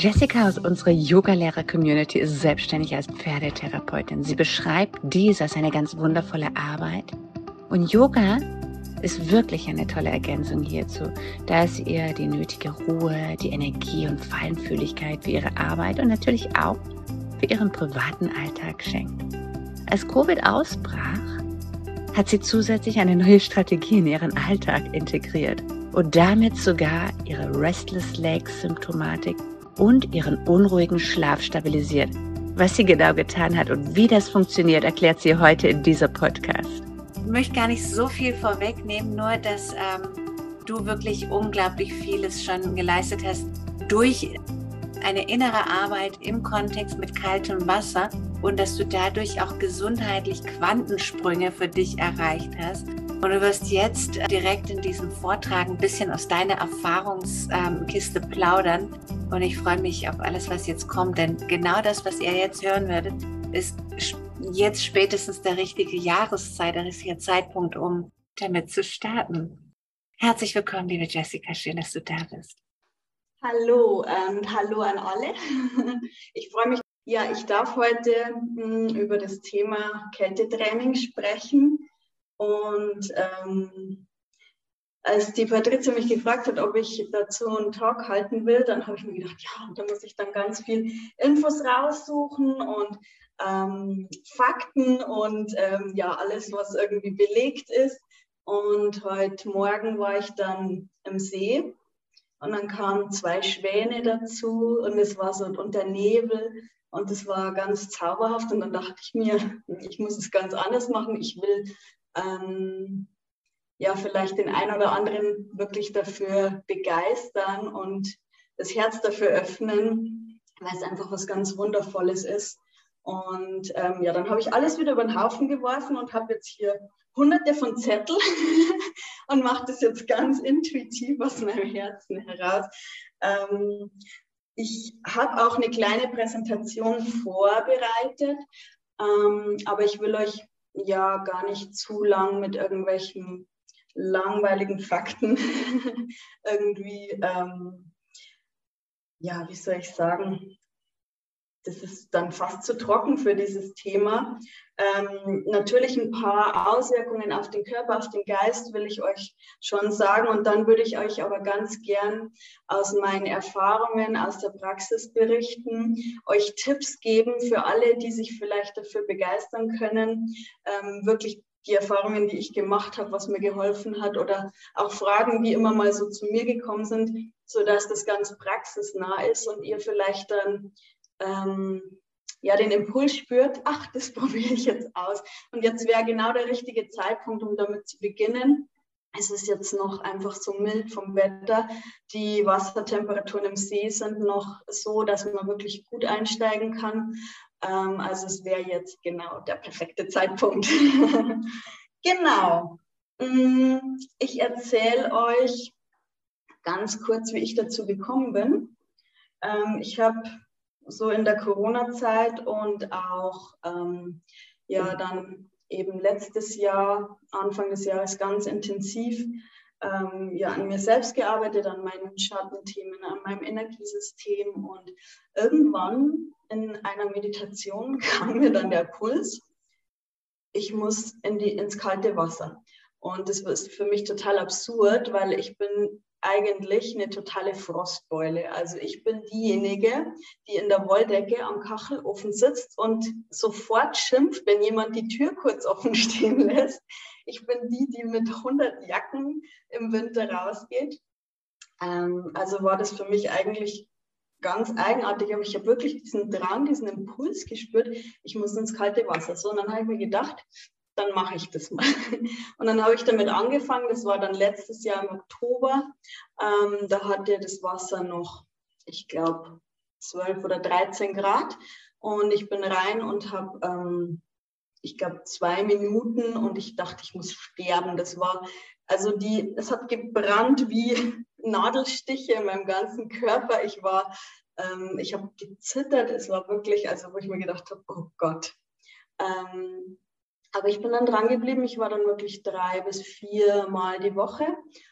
Jessica aus unserer Yoga-Lehrer-Community ist selbstständig als Pferdetherapeutin. Sie beschreibt dies als eine ganz wundervolle Arbeit. Und Yoga ist wirklich eine tolle Ergänzung hierzu, da es ihr die nötige Ruhe, die Energie und Feinfühligkeit für ihre Arbeit und natürlich auch für ihren privaten Alltag schenkt. Als Covid ausbrach, hat sie zusätzlich eine neue Strategie in ihren Alltag integriert und damit sogar ihre Restless Legs Symptomatik und ihren unruhigen Schlaf stabilisiert. Was sie genau getan hat und wie das funktioniert, erklärt sie heute in dieser Podcast. Ich möchte gar nicht so viel vorwegnehmen, nur dass ähm, du wirklich unglaublich vieles schon geleistet hast durch eine innere Arbeit im Kontext mit kaltem Wasser und dass du dadurch auch gesundheitlich Quantensprünge für dich erreicht hast. Und du wirst jetzt direkt in diesem Vortrag ein bisschen aus deiner Erfahrungskiste plaudern. Und ich freue mich auf alles, was jetzt kommt, denn genau das, was ihr jetzt hören werdet, ist jetzt spätestens der richtige Jahreszeit, der richtige Zeitpunkt, um damit zu starten. Herzlich willkommen, liebe Jessica, schön, dass du da bist. Hallo und hallo an alle. Ich freue mich, ja, ich darf heute hm, über das Thema Kältetraining sprechen. Und ähm, als die Patrizia mich gefragt hat, ob ich dazu einen Talk halten will, dann habe ich mir gedacht, ja, da muss ich dann ganz viel Infos raussuchen und ähm, Fakten und ähm, ja, alles, was irgendwie belegt ist. Und heute Morgen war ich dann im See und dann kamen zwei Schwäne dazu und es war so unter Nebel und es war ganz zauberhaft. Und dann dachte ich mir, ich muss es ganz anders machen. Ich will ähm, ja vielleicht den einen oder anderen wirklich dafür begeistern und das Herz dafür öffnen, weil es einfach was ganz Wundervolles ist. Und ähm, ja, dann habe ich alles wieder über den Haufen geworfen und habe jetzt hier hunderte von Zetteln und mache das jetzt ganz intuitiv aus meinem Herzen heraus. Ähm, ich habe auch eine kleine Präsentation vorbereitet, ähm, aber ich will euch ja gar nicht zu lang mit irgendwelchen langweiligen Fakten irgendwie, ähm, ja, wie soll ich sagen, das ist dann fast zu trocken für dieses Thema. Ähm, natürlich ein paar Auswirkungen auf den Körper, auf den Geist will ich euch schon sagen. Und dann würde ich euch aber ganz gern aus meinen Erfahrungen aus der Praxis berichten, euch Tipps geben für alle, die sich vielleicht dafür begeistern können, ähm, wirklich die Erfahrungen, die ich gemacht habe, was mir geholfen hat oder auch Fragen, die immer mal so zu mir gekommen sind, sodass das ganz praxisnah ist und ihr vielleicht dann ähm, ja, den Impuls spürt, ach, das probiere ich jetzt aus. Und jetzt wäre genau der richtige Zeitpunkt, um damit zu beginnen. Es ist jetzt noch einfach so mild vom Wetter. Die Wassertemperaturen im See sind noch so, dass man wirklich gut einsteigen kann. Ähm, also es wäre jetzt genau der perfekte Zeitpunkt. genau. Mm, ich erzähle euch ganz kurz, wie ich dazu gekommen bin. Ähm, ich habe so in der Corona-Zeit und auch ähm, ja dann eben letztes Jahr, Anfang des Jahres ganz intensiv ähm, ja, an mir selbst gearbeitet, an meinen Schattenthemen, an meinem Energiesystem und irgendwann in einer Meditation kam mir dann der Puls, ich muss in die, ins kalte Wasser. Und das ist für mich total absurd, weil ich bin eigentlich eine totale Frostbeule. Also ich bin diejenige, die in der Wolldecke am Kachelofen sitzt und sofort schimpft, wenn jemand die Tür kurz offen stehen lässt. Ich bin die, die mit 100 Jacken im Winter rausgeht. Ähm, also war das für mich eigentlich ganz eigenartig, aber ich habe wirklich diesen Drang, diesen Impuls gespürt, ich muss ins kalte Wasser. So, und dann habe ich mir gedacht, dann mache ich das mal. Und dann habe ich damit angefangen, das war dann letztes Jahr im Oktober. Ähm, da hatte das Wasser noch, ich glaube, 12 oder 13 Grad. Und ich bin rein und habe, ähm, ich glaube, zwei Minuten und ich dachte, ich muss sterben. Das war, also die, es hat gebrannt wie Nadelstiche in meinem ganzen Körper. Ich war, ähm, ich habe gezittert. Es war wirklich, also wo ich mir gedacht habe, oh Gott. Ähm, aber ich bin dann dran geblieben. Ich war dann wirklich drei bis vier Mal die Woche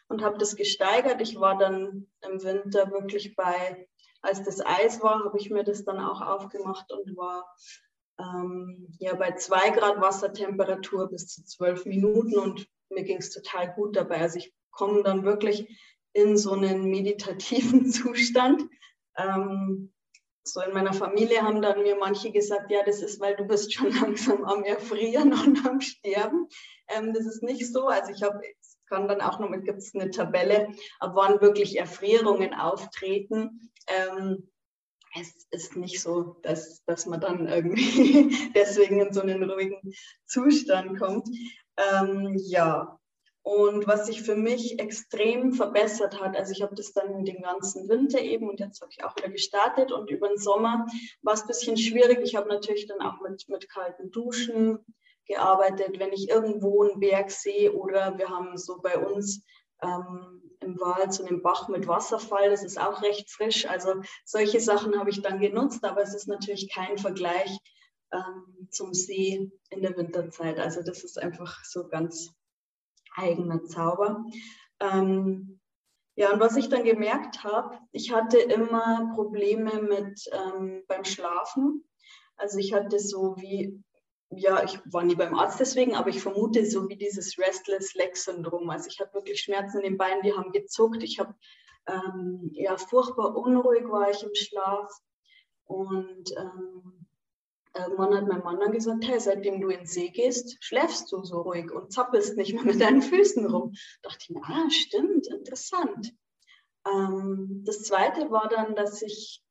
und habe das gesteigert. Ich war dann im Winter wirklich bei als das Eis war, habe ich mir das dann auch aufgemacht und war ähm, ja bei zwei Grad Wassertemperatur bis zu zwölf Minuten und mir ging es total gut dabei. Also ich komme dann wirklich in so einen meditativen Zustand. Ähm, so in meiner Familie haben dann mir manche gesagt, ja, das ist, weil du bist schon langsam am Erfrieren und am Sterben. Ähm, das ist nicht so. Also ich habe, kann dann auch noch, gibt es eine Tabelle, ab wann wirklich Erfrierungen auftreten. Ähm, es ist nicht so, dass, dass man dann irgendwie deswegen in so einen ruhigen Zustand kommt. Ähm, ja, und was sich für mich extrem verbessert hat, also ich habe das dann den ganzen Winter eben und jetzt habe ich auch wieder gestartet und über den Sommer war es ein bisschen schwierig. Ich habe natürlich dann auch mit, mit kalten Duschen gearbeitet, wenn ich irgendwo einen Berg sehe oder wir haben so bei uns ähm, im Wald so einen Bach mit Wasserfall, das ist auch recht frisch. Also solche Sachen habe ich dann genutzt, aber es ist natürlich kein Vergleich ähm, zum See in der Winterzeit. Also das ist einfach so ganz eigener Zauber. Ähm, ja, und was ich dann gemerkt habe, ich hatte immer Probleme mit ähm, beim Schlafen. Also ich hatte so wie, ja, ich war nie beim Arzt deswegen, aber ich vermute so wie dieses Restless Leg Syndrom. Also ich hatte wirklich Schmerzen in den Beinen, die haben gezuckt. Ich habe ähm, ja furchtbar unruhig war ich im Schlaf und ähm, Irgendwann hat mein Mann dann gesagt, hey, seitdem du in den See gehst, schläfst du so ruhig und zappelst nicht mehr mit deinen Füßen rum. Da dachte ich mir, ah, stimmt, interessant. Ähm, das Zweite war dann, dass ich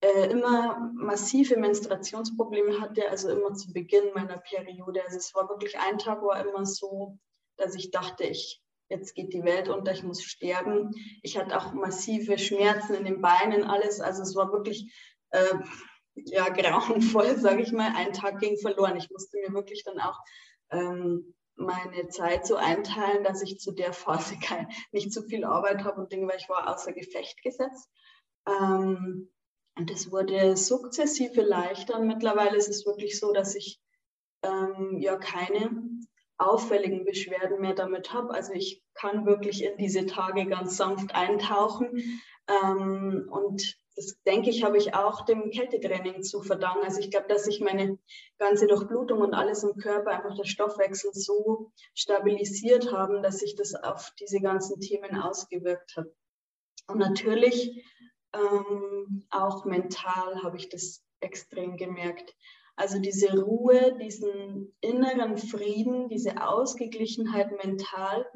äh, immer massive Menstruationsprobleme hatte, also immer zu Beginn meiner Periode. Also es war wirklich, ein Tag war immer so, dass ich dachte, ich, jetzt geht die Welt unter, ich muss sterben. Ich hatte auch massive Schmerzen in den Beinen, alles. Also es war wirklich... Äh, ja, grauenvoll, sage ich mal. Ein Tag ging verloren. Ich musste mir wirklich dann auch ähm, meine Zeit so einteilen, dass ich zu der Phase kein, nicht zu viel Arbeit habe und Dinge, weil ich war außer Gefecht gesetzt. Ähm, und es wurde sukzessive leichter. Und mittlerweile ist es wirklich so, dass ich ähm, ja keine auffälligen Beschwerden mehr damit habe. Also ich kann wirklich in diese Tage ganz sanft eintauchen. Ähm, und das denke ich, habe ich auch dem Kältetraining zu verdanken. Also ich glaube, dass sich meine ganze Durchblutung und alles im Körper, einfach der Stoffwechsel so stabilisiert haben, dass sich das auf diese ganzen Themen ausgewirkt hat. Und natürlich ähm, auch mental habe ich das extrem gemerkt. Also diese Ruhe, diesen inneren Frieden, diese Ausgeglichenheit mental,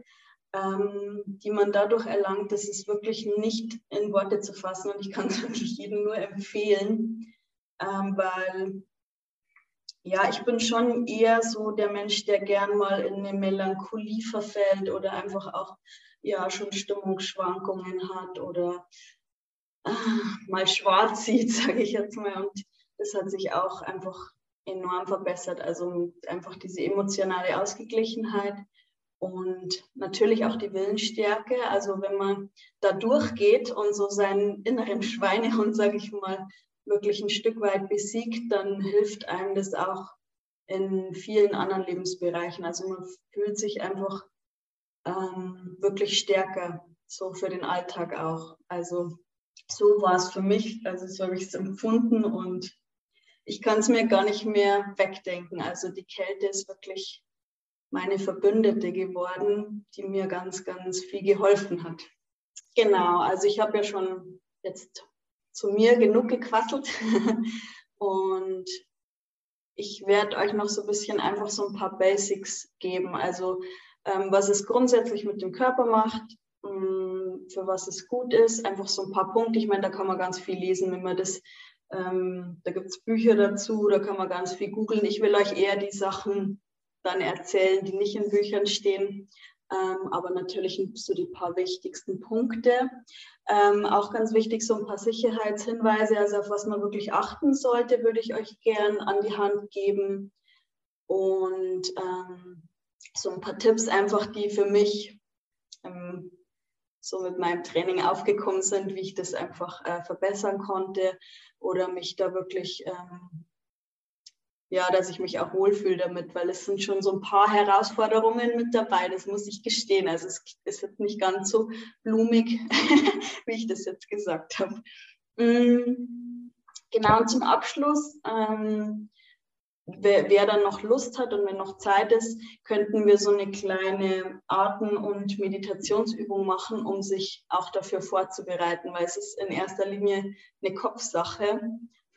ähm, die man dadurch erlangt, das ist wirklich nicht in Worte zu fassen und ich kann es wirklich jedem nur empfehlen, ähm, weil ja, ich bin schon eher so der Mensch, der gern mal in eine Melancholie verfällt oder einfach auch ja schon Stimmungsschwankungen hat oder äh, mal schwarz sieht, sage ich jetzt mal. Und das hat sich auch einfach enorm verbessert. Also einfach diese emotionale Ausgeglichenheit und natürlich auch die Willensstärke. Also wenn man da durchgeht und so seinen inneren Schweinehund, sage ich mal, wirklich ein Stück weit besiegt, dann hilft einem das auch in vielen anderen Lebensbereichen. Also man fühlt sich einfach ähm, wirklich stärker, so für den Alltag auch. Also so war es für mich, also so habe ich es empfunden und ich kann es mir gar nicht mehr wegdenken. Also die Kälte ist wirklich meine Verbündete geworden, die mir ganz, ganz viel geholfen hat. Genau, also ich habe ja schon jetzt zu mir genug gequasselt und ich werde euch noch so ein bisschen einfach so ein paar Basics geben. Also ähm, was es grundsätzlich mit dem Körper macht, mh, mm, für was es gut ist, einfach so ein paar Punkte. Ich meine, da kann man ganz viel lesen, wenn man das, ähm, da gibt es Bücher dazu, da kann man ganz viel googeln. Ich will euch eher die Sachen dann erzählen, die nicht in Büchern stehen. Ähm, aber natürlich so die paar wichtigsten Punkte. Ähm, auch ganz wichtig, so ein paar Sicherheitshinweise, also auf was man wirklich achten sollte, würde ich euch gern an die Hand geben. Und ähm, so ein paar Tipps einfach, die für mich ähm, so mit meinem Training aufgekommen sind, wie ich das einfach äh, verbessern konnte oder mich da wirklich ähm, ja, dass ich mich auch wohlfühle damit, weil es sind schon so ein paar Herausforderungen mit dabei, das muss ich gestehen. Also es ist jetzt nicht ganz so blumig, wie ich das jetzt gesagt habe. Mm, genau, und zum Abschluss, ähm, wer, wer, dann noch Lust hat und wenn noch Zeit ist, könnten wir so eine kleine Atem- und Meditationsübung machen, um sich auch dafür vorzubereiten, weil es ist in erster Linie eine Kopfsache.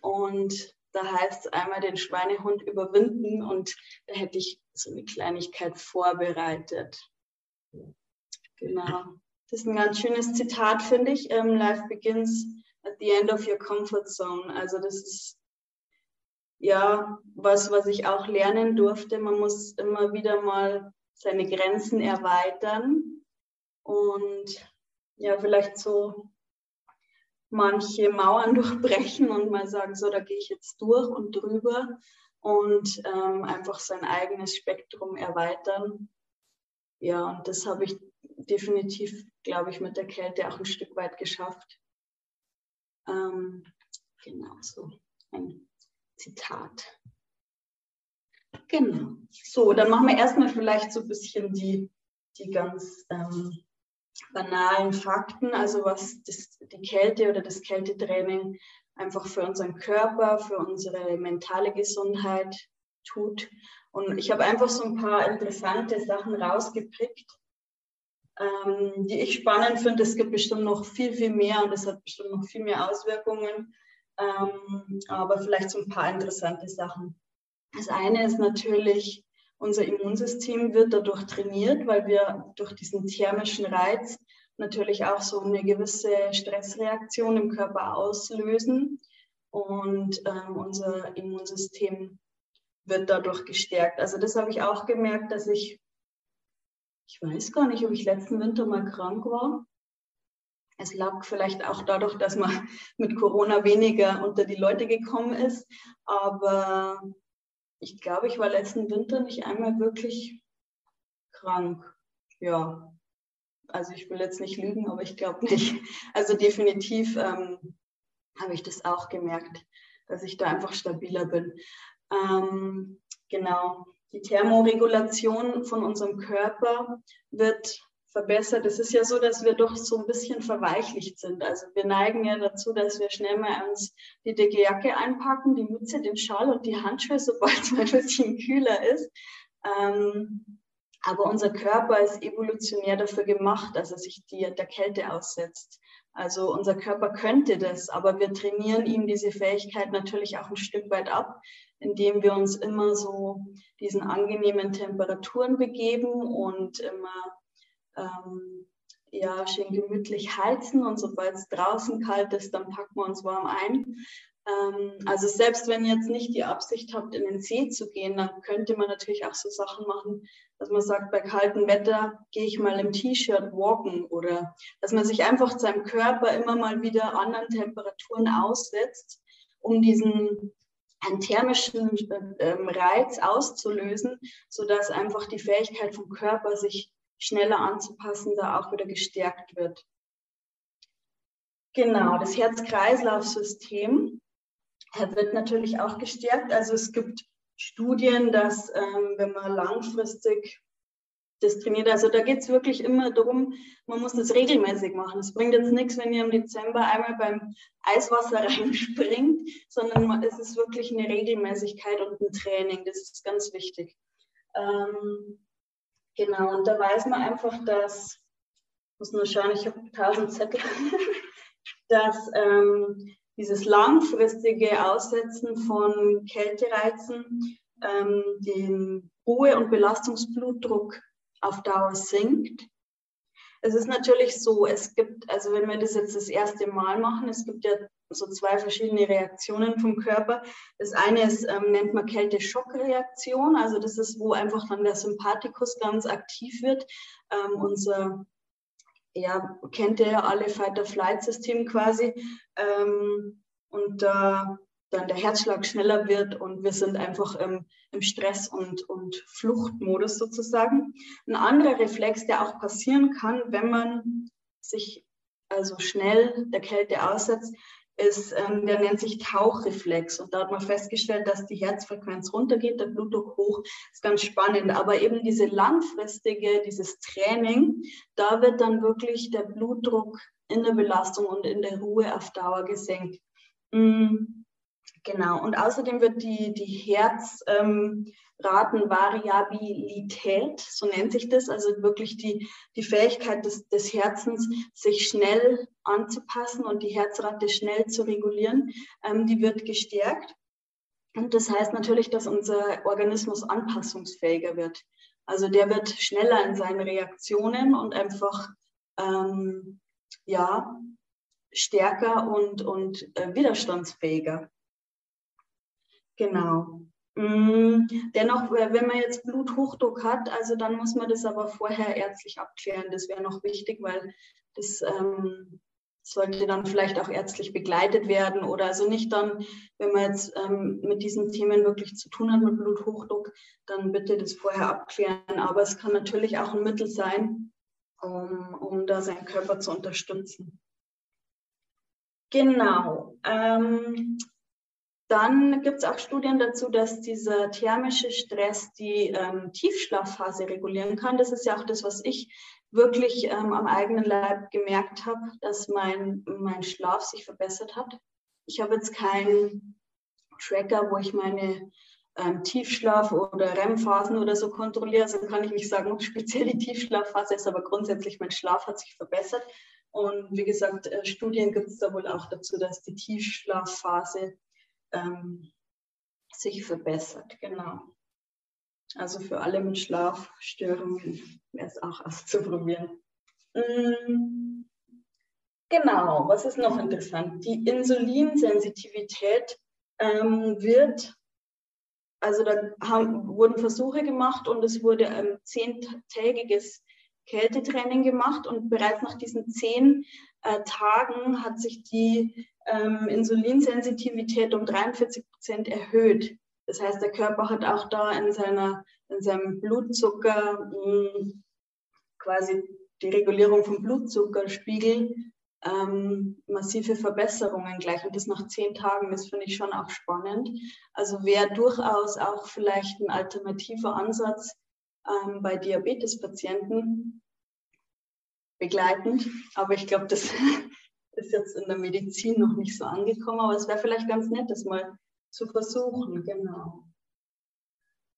Und da heißt es einmal den Schweinehund überwinden und da hätte ich so eine Kleinigkeit vorbereitet. Genau. Das ist ein ganz schönes Zitat, finde ich. Ähm, Life begins at the end of your comfort zone. Also das ist ja was, was ich auch lernen durfte. Man muss immer wieder mal seine Grenzen erweitern und ja, vielleicht so manche Mauern durchbrechen und mal sagen, so, da gehe ich jetzt durch und drüber und ähm, einfach sein eigenes Spektrum erweitern. Ja, und das habe ich definitiv, glaube ich, mit der Kälte auch ein Stück weit geschafft. Ähm, genau so ein Zitat. Genau. So, dann machen wir erstmal vielleicht so ein bisschen die, die ganz ähm, banalen Fakten, also was das, die Kälte oder das Kältetraining einfach für unseren Körper, für unsere mentale Gesundheit tut. Und ich habe einfach so ein paar interessante Sachen rausgepickt, ähm, die ich spannend finde. Es gibt bestimmt noch viel, viel mehr und es hat bestimmt noch viel mehr Auswirkungen. Ähm, aber vielleicht so ein paar interessante Sachen. Das eine ist natürlich unser Immunsystem wird dadurch trainiert, weil wir durch diesen thermischen Reiz natürlich auch so eine gewisse Stressreaktion im Körper auslösen. Und ähm, unser Immunsystem wird dadurch gestärkt. Also das habe ich auch gemerkt, dass ich, ich weiß gar nicht, ob ich letzten Winter mal krank war. Es lag vielleicht auch dadurch, dass man mit Corona weniger unter die Leute gekommen ist. Aber ich glaube, ich war letzten Winter nicht einmal wirklich krank. Ja, also ich will jetzt nicht lügen, aber ich glaube nicht. Also definitiv ähm, habe ich das auch gemerkt, dass ich da einfach stabiler bin. Ähm, genau, die Thermoregulation von unserem Körper wird verbessert. Es ist ja so, dass wir doch so ein bisschen verweichlicht sind. Also wir neigen ja dazu, dass wir schnell mal uns die dicke Jacke einpacken, die Mütze, den Schal und die Handschuhe, sobald es mal ein bisschen kühler ist. Ähm, aber unser Körper ist evolutionär dafür gemacht, dass er sich die, der Kälte aussetzt. Also unser Körper könnte das, aber wir trainieren ihm diese Fähigkeit natürlich auch ein Stück weit ab, indem wir uns immer so diesen angenehmen Temperaturen begeben und immer ähm, ja, schön gemütlich heizen und sobald es draußen kalt ist, dann packen wir uns warm ein. Ähm, also selbst wenn ihr jetzt nicht die Absicht habt, in den See zu gehen, dann könnte man natürlich auch so Sachen machen, dass man sagt, bei kaltem Wetter gehe ich mal im T-Shirt walken oder dass man sich einfach seinem Körper immer mal wieder anderen Temperaturen aussetzt, um diesen einen thermischen äh, Reiz auszulösen, sodass einfach die Fähigkeit vom Körper, sich schneller anzupassen, da auch wieder gestärkt wird. Genau, das Herz-Kreislauf-System wird natürlich auch gestärkt. Also es gibt Studien, dass ähm, wenn man langfristig das trainiert, also da geht es wirklich immer darum, man muss das regelmäßig machen. Es bringt jetzt nichts, wenn ihr im Dezember einmal beim Eiswasser reinspringt, sondern es ist wirklich eine Regelmäßigkeit und ein Training. Das ist ganz wichtig. Ähm, Genau, und da weiß man einfach, dass, ich muss nur schauen, ich habe tausend Zettel, dass ähm, dieses langfristige Aussetzen von Kältereizen ähm, den Ruhe- und Belastungsblutdruck auf Dauer sinkt. Es ist natürlich so, es gibt, also wenn wir das jetzt das erste Mal machen, es gibt ja so zwei verschiedene Reaktionen vom Körper. Das eine ist, ähm, nennt man Kälte-Schock-Reaktion. Also das ist, wo einfach dann der Sympathikus ganz aktiv wird. Ähm, unser, ja, kennt ihr ja alle Fight-or-Flight-System quasi. Ähm, und da dann der Herzschlag schneller wird und wir sind einfach im, im Stress- und, und Fluchtmodus sozusagen. Ein anderer Reflex, der auch passieren kann, wenn man sich also schnell der Kälte aussetzt, ist, ähm, der nennt sich Tauchreflex. Und da hat man festgestellt, dass die Herzfrequenz runtergeht, der Blutdruck hoch. Ist ganz spannend. Aber eben diese langfristige, dieses Training, da wird dann wirklich der Blutdruck in der Belastung und in der Ruhe auf Dauer gesenkt. Mhm. Genau. Und außerdem wird die, die Herzratenvariabilität, ähm, so nennt sich das, also wirklich die, die Fähigkeit des, des Herzens, sich schnell anzupassen und die Herzrate schnell zu regulieren, ähm, die wird gestärkt. Und das heißt natürlich, dass unser Organismus anpassungsfähiger wird. Also der wird schneller in seinen Reaktionen und einfach ähm, ja, stärker und, und äh, widerstandsfähiger. Genau. Mm, dennoch, wenn man jetzt Bluthochdruck hat, also dann muss man das aber vorher ärztlich abklären. Das wäre noch wichtig, weil das ähm, sollte dann vielleicht auch ärztlich begleitet werden oder also nicht dann, wenn man jetzt ähm, mit diesen Themen wirklich zu tun hat, mit Bluthochdruck, dann bitte das vorher abklären. Aber es kann natürlich auch ein Mittel sein, um, um da seinen Körper zu unterstützen. Genau. Ähm, dann gibt es auch Studien dazu, dass dieser thermische Stress die ähm, Tiefschlafphase regulieren kann. Das ist ja auch das, was ich wirklich ähm, am eigenen Leib gemerkt habe, dass mein, mein Schlaf sich verbessert hat. Ich habe jetzt keinen Tracker, wo ich meine ähm, Tiefschlaf- oder REM-Phasen oder so kontrolliere. Also kann ich nicht sagen, ob speziell die Tiefschlafphase ist, aber grundsätzlich mein Schlaf hat sich verbessert. Und wie gesagt, äh, Studien gibt es da wohl auch dazu, dass die Tiefschlafphase ähm, sich verbessert. Genau. Also für alle mit Schlafstörungen wäre es auch auszuprobieren. Mm, genau, was ist noch interessant? Die Insulinsensitivität ähm, wird, also da haben, wurden Versuche gemacht und es wurde ein zehntägiges Kältetraining gemacht und bereits nach diesen zehn äh, Tagen hat sich die ähm, Insulinsensitivität um 43 Prozent erhöht. Das heißt, der Körper hat auch da in, seiner, in seinem Blutzucker mh, hm, quasi die Regulierung vom Blutzuckerspiegel ähm, massive Verbesserungen gleich. Und das nach zehn Tagen, das finde ich schon auch spannend. Also wäre durchaus auch vielleicht ein alternativer Ansatz ähm, bei Diabetespatienten begleitend. Aber ich glaube, das ist jetzt in der Medizin noch nicht so angekommen, aber es wäre vielleicht ganz nett, das mal zu versuchen, genau.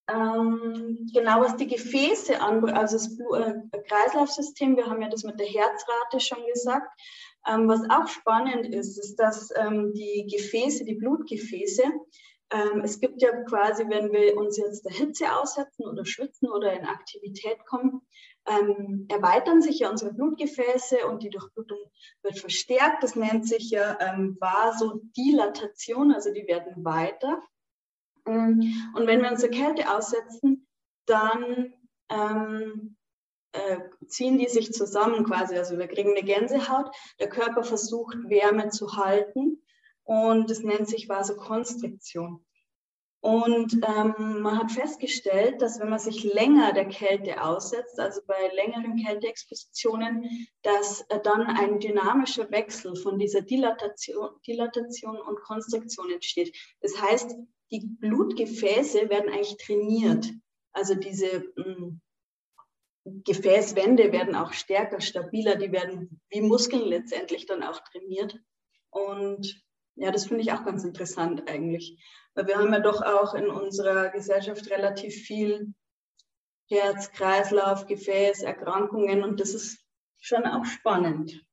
Ähm, genau, was die Gefäße anbelangt, also das Blut äh, Kreislaufsystem, wir haben ja das mit der Herzrate schon gesagt. Ähm, was auch spannend ist, ist, dass ähm, die Gefäße, die Blutgefäße, ähm, es gibt ja quasi, wenn wir uns jetzt der Hitze aussetzen oder schwitzen oder in Aktivität kommen, ähm, erweitern sich ja unsere Blutgefäße und die Durchblutung wird verstärkt. Das nennt sich ja ähm, Vasodilatation, also die werden weiter. Ähm, und wenn wir uns der Kälte aussetzen, dann ähm, äh, ziehen die sich zusammen quasi. Also wir kriegen eine Gänsehaut, der Körper versucht Wärme zu halten und das nennt sich Vasokonstriktion. Und ähm, man hat festgestellt, dass wenn man sich länger der Kälte aussetzt, also bei längeren Kälteexpositionen, dass äh, dann ein dynamischer Wechsel von dieser Dilatation, Dilatation und Konstruktion entsteht. Das heißt, die Blutgefäße werden eigentlich trainiert. Also diese mh, hm, Gefäßwände werden auch stärker, stabiler, die werden wie Muskeln letztendlich dann auch trainiert. Und ja, das finde ich auch ganz interessant eigentlich. Weil wir haben ja doch auch in unserer Gesellschaft relativ viel Herz, Kreislauf, Gefäß, Erkrankungen und das ist schon auch spannend.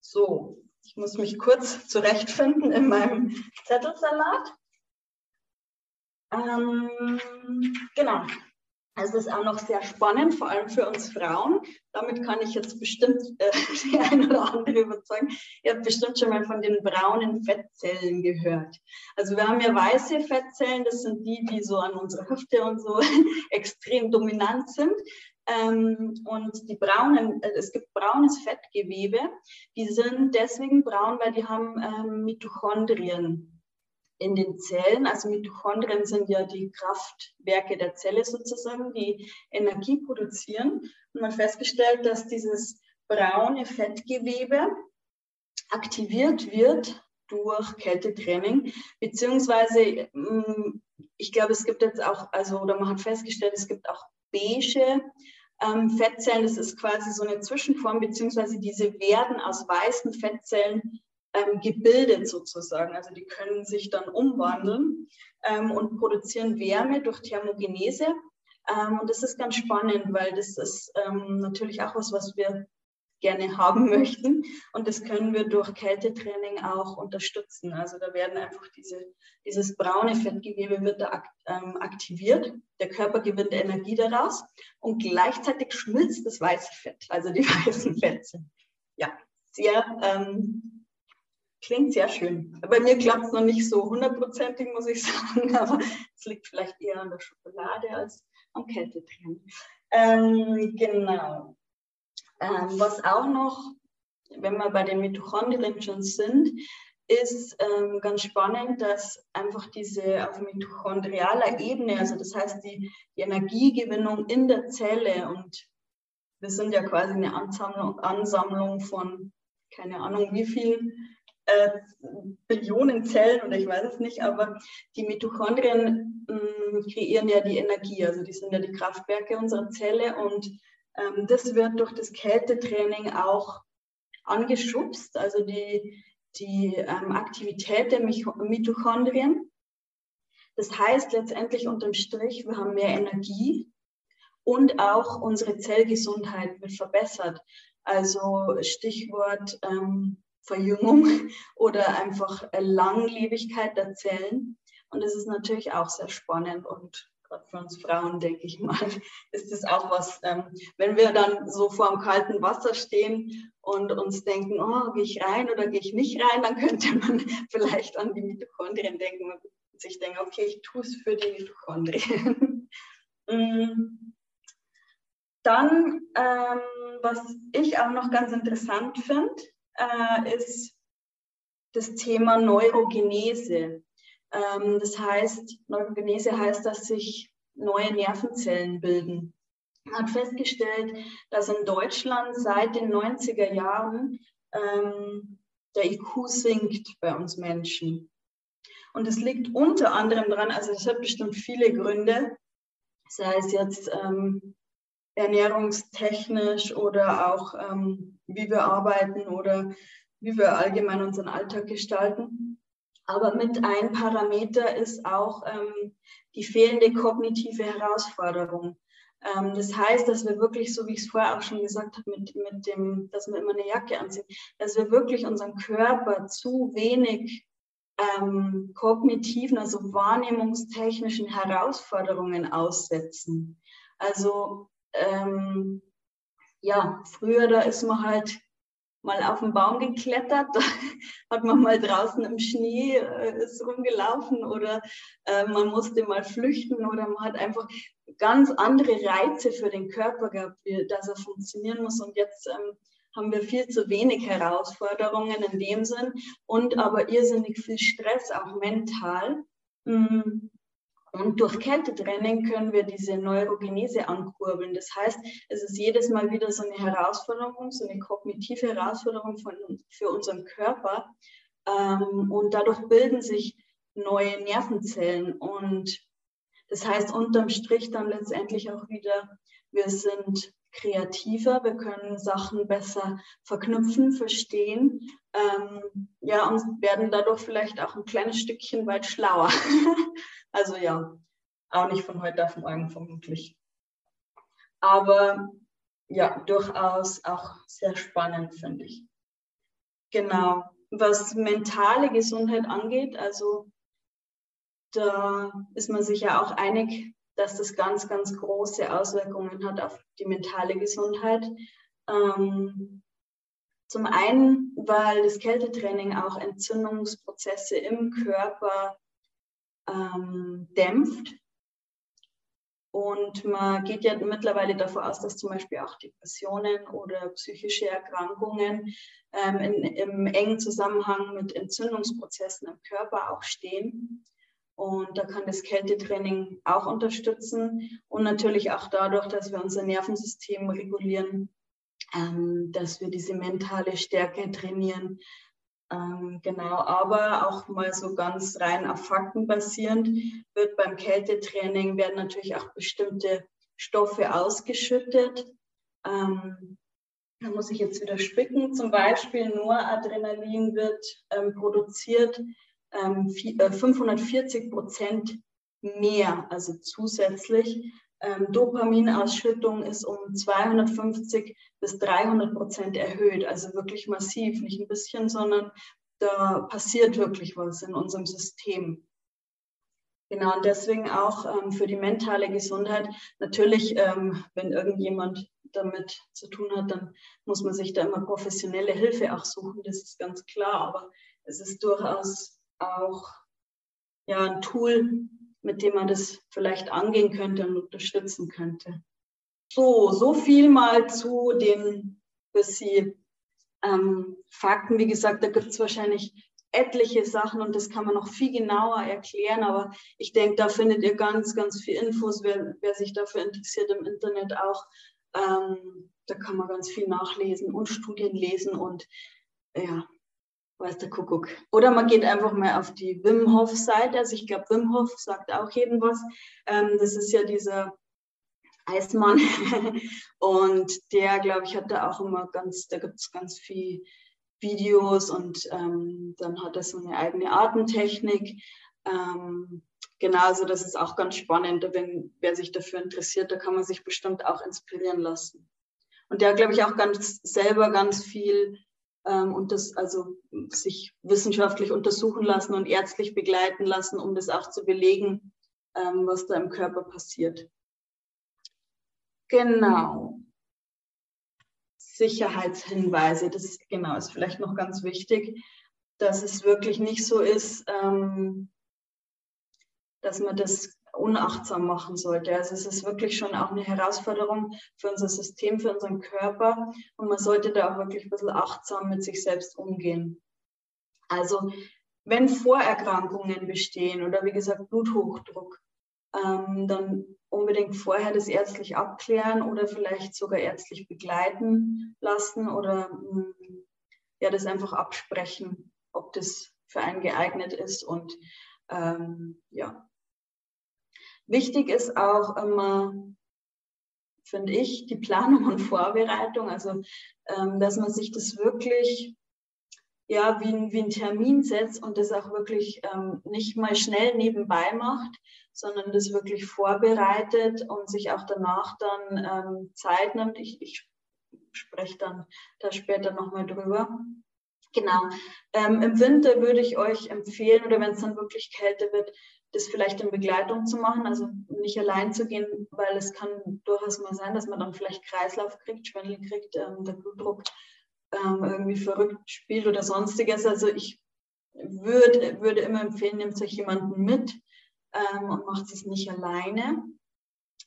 So, ich muss mich kurz zurechtfinden in meinem Zettelsalat. Ähm, genau, also das ist auch noch sehr spannend, vor allem für uns Frauen. Damit kann ich jetzt bestimmt äh, die eine oder andere überzeugen. Ihr habt bestimmt schon mal von den braunen Fettzellen gehört. Also wir haben ja weiße Fettzellen, das sind die, die so an unserer Hüfte und so extrem dominant sind. Ähm, und die braunen, äh, es gibt braunes Fettgewebe, die sind deswegen braun, weil die haben ähm, Mitochondrien in den Zellen. Also Mitochondrien sind ja die Kraftwerke der Zelle sozusagen, die Energie produzieren. Und man festgestellt, dass dieses braune Fettgewebe aktiviert wird durch Kältetraining, beziehungsweise mm, ich glaube, es gibt jetzt auch, also oder man hat festgestellt, es gibt auch beige ähm, Fettzellen. Das ist quasi so eine Zwischenform, beziehungsweise diese werden aus weißen Fettzellen ähm, gebildet sozusagen. Also die können sich dann umwandeln ähm, und produzieren Wärme durch Thermogenese. Ähm, und das ist ganz spannend, weil das ist ähm, natürlich auch was, was wir gerne haben möchten. Und das können wir durch Kältetraining auch unterstützen. Also da werden einfach diese, dieses braune Fettgewebe wird da ähm, aktiviert. Der Körper gewinnt Energie daraus und gleichzeitig schmilzt das weiße Fett, also die weißen Fette. Ja, sehr, ähm, klingt sehr schön. Bei mir klappt es noch nicht so hundertprozentig, muss ich sagen, aber es liegt vielleicht eher an der Schokolade als am Kältetraining. Ähm, genau. Ähm, was auch noch, wenn wir bei den Mitochondrien schon sind, ist ähm, ganz spannend, dass einfach diese auf mitochondrialer Ebene, also das heißt die, die, Energiegewinnung in der Zelle und wir sind ja quasi eine Ansammlung, Ansammlung von keine Ahnung wie viel äh, Billionen Zellen oder ich weiß es nicht, aber die Mitochondrien mh, mm, kreieren ja die Energie, also die sind ja die Kraftwerke unserer Zelle und ähm, das wird durch das Kältetraining auch angeschubst, also die, die ähm, Aktivität der Mitochondrien. Das heißt letztendlich unterm Strich, wir haben mehr Energie und auch unsere Zellgesundheit wird verbessert. Also Stichwort ähm, Verjüngung oder einfach Langlebigkeit der Zellen. Und das ist natürlich auch sehr spannend und gerade für uns Frauen, denke ich mal, ist das auch was, ähm, wenn wir dann so vor dem kalten Wasser stehen und uns denken, oh, gehe ich rein oder gehe ich nicht rein, dann könnte man vielleicht an die Mitochondrien denken und sich denken, okay, ich tue es für die Mitochondrien. Mm. dann, ähm, was ich auch noch ganz interessant finde, äh, ist das Thema Neurogenese. Ähm, das heißt, Neurogenese heißt, dass sich neue Nervenzellen bilden. Man hat festgestellt, dass in Deutschland seit den 90er Jahren ähm, der IQ sinkt bei uns Menschen. Und es liegt unter anderem daran, also es hat bestimmt viele Gründe, sei es jetzt ähm, ernährungstechnisch oder auch ähm, wie wir arbeiten oder wie wir allgemein unseren Alltag gestalten. Aber mit ein Parameter ist auch ähm, die fehlende kognitive Herausforderung. Ähm, das heißt, dass wir wirklich, so wie ich es vorher auch schon gesagt habe, mit, mit dem, dass wir immer eine Jacke anziehen, dass wir wirklich unseren Körper zu wenig ähm, kognitiven, also wahrnehmungstechnischen Herausforderungen aussetzen. Also ähm, ja, früher, da ist man halt mal auf den Baum geklettert, hat man mal draußen im Schnee äh, ist rumgelaufen oder äh, man musste mal flüchten oder man hat einfach ganz andere Reize für den Körper gehabt, wie, dass er funktionieren muss. Und jetzt ähm, haben wir viel zu wenig Herausforderungen in dem Sinn und aber irrsinnig viel Stress, auch mental. Mm. Und durch Kältetraining können wir diese Neurogenese ankurbeln. Das heißt, es ist jedes Mal wieder so eine Herausforderung, so eine kognitive Herausforderung von, für unseren Körper. Ähm, und dadurch bilden sich neue Nervenzellen. Und das heißt unterm Strich dann letztendlich auch wieder, wir sind kreativer, wir können Sachen besser verknüpfen, verstehen, ähm, ja, und werden dadurch vielleicht auch ein kleines Stückchen weit schlauer. also ja, auch nicht von heute auf morgen vermutlich. Aber ja, durchaus auch sehr spannend, finde ich. Genau. Was mentale Gesundheit angeht, also da ist man sich ja auch einig, dass das ganz, ganz große Auswirkungen hat auf die mentale Gesundheit. Ähm, zum einen, weil das Kältetraining auch Entzündungsprozesse im Körper ähm, dämpft. Und man geht ja mittlerweile davon aus, dass zum Beispiel auch Depressionen oder psychische Erkrankungen ähm, in, im engen Zusammenhang mit Entzündungsprozessen im Körper auch stehen. Und da kann das Kältetraining auch unterstützen und natürlich auch dadurch, dass wir unser Nervensystem regulieren, ähm, dass wir diese mentale Stärke trainieren, Ähm, genau, aber auch mal so ganz rein auf Fakten basierend wird beim Kältetraining werden natürlich auch bestimmte Stoffe ausgeschüttet. Ähm, da muss ich jetzt wieder spicken. Zum Beispiel Noradrenalin wird ähm, produziert ähm, 540 äh, Prozent mehr, also zusätzlich. Ähm, Dopaminausschüttung ist um 250 bis 300 Prozent erhöht, also wirklich massiv, nicht ein bisschen, sondern da passiert wirklich was in unserem System. Genau, und deswegen auch ähm, für die mentale Gesundheit. Natürlich, ähm, wenn irgendjemand damit zu tun hat, dann muss man sich da immer professionelle Hilfe auch suchen, das ist ganz klar. Aber es ist durchaus auch ja, ein Tool, mit dem man das vielleicht angehen könnte und unterstützen könnte. So, so viel mal zu den bisschen ähm, Fakten. Wie gesagt, da gibt es wahrscheinlich etliche Sachen und das kann man noch viel genauer erklären, aber ich denke, da findet ihr ganz, ganz viel Infos, wer, wer sich dafür interessiert im Internet auch. Ähm, da kann man ganz viel nachlesen und Studien lesen und ja, weiß der Kuckuck. Oder man geht einfach mal auf die Wim Hof Seite. Also ich glaube, Wim Hof sagt auch jedem was. Ähm, das ist ja dieser Eismann. und der, glaube ich, hat da auch immer ganz, da gibt es ganz viel Videos und ähm, dann hat er so eine eigene Atemtechnik. Ähm, genau, also das ist auch ganz spannend, wenn wer sich dafür interessiert, da kann man sich bestimmt auch inspirieren lassen. Und der, glaube ich, auch ganz selber ganz viel und das also sich wissenschaftlich untersuchen lassen und ärztlich begleiten lassen, um das auch zu belegen, ähm, was da im Körper passiert. Genau. Sicherheitshinweise, das ist, genau ist vielleicht noch ganz wichtig, dass es wirklich nicht so ist, ähm, dass man das unachtsam machen sollte. Also es ist wirklich schon auch eine Herausforderung für unser System, für unseren Körper und man sollte da auch wirklich ein bisschen achtsam mit sich selbst umgehen. Also wenn Vorerkrankungen bestehen oder wie gesagt Bluthochdruck, ähm, dann unbedingt vorher das ärztlich abklären oder vielleicht sogar ärztlich begleiten lassen oder mh, mm, ja, das einfach absprechen, ob das für einen geeignet ist und ähm, ja, Wichtig ist auch immer, finde ich, die Planung und Vorbereitung, also ähm, dass man sich das wirklich ja, wie, ein, wie ein Termin setzt und das auch wirklich ähm, nicht mal schnell nebenbei macht, sondern das wirklich vorbereitet und sich auch danach dann ähm, Zeit nimmt. Ich, ich spreche dann da später nochmal drüber. Genau. Ähm, Im Winter würde ich euch empfehlen, oder wenn es dann wirklich kälter wird, das vielleicht in Begleitung zu machen, also nicht allein zu gehen, weil es kann durchaus mal sein, dass man dann vielleicht Kreislauf kriegt, Schwindel kriegt, ähm, der Blutdruck ähm, irgendwie verrückt spielt oder sonstiges. Also ich würde, würde immer empfehlen, nehmt euch jemanden mit ähm, und macht es nicht alleine.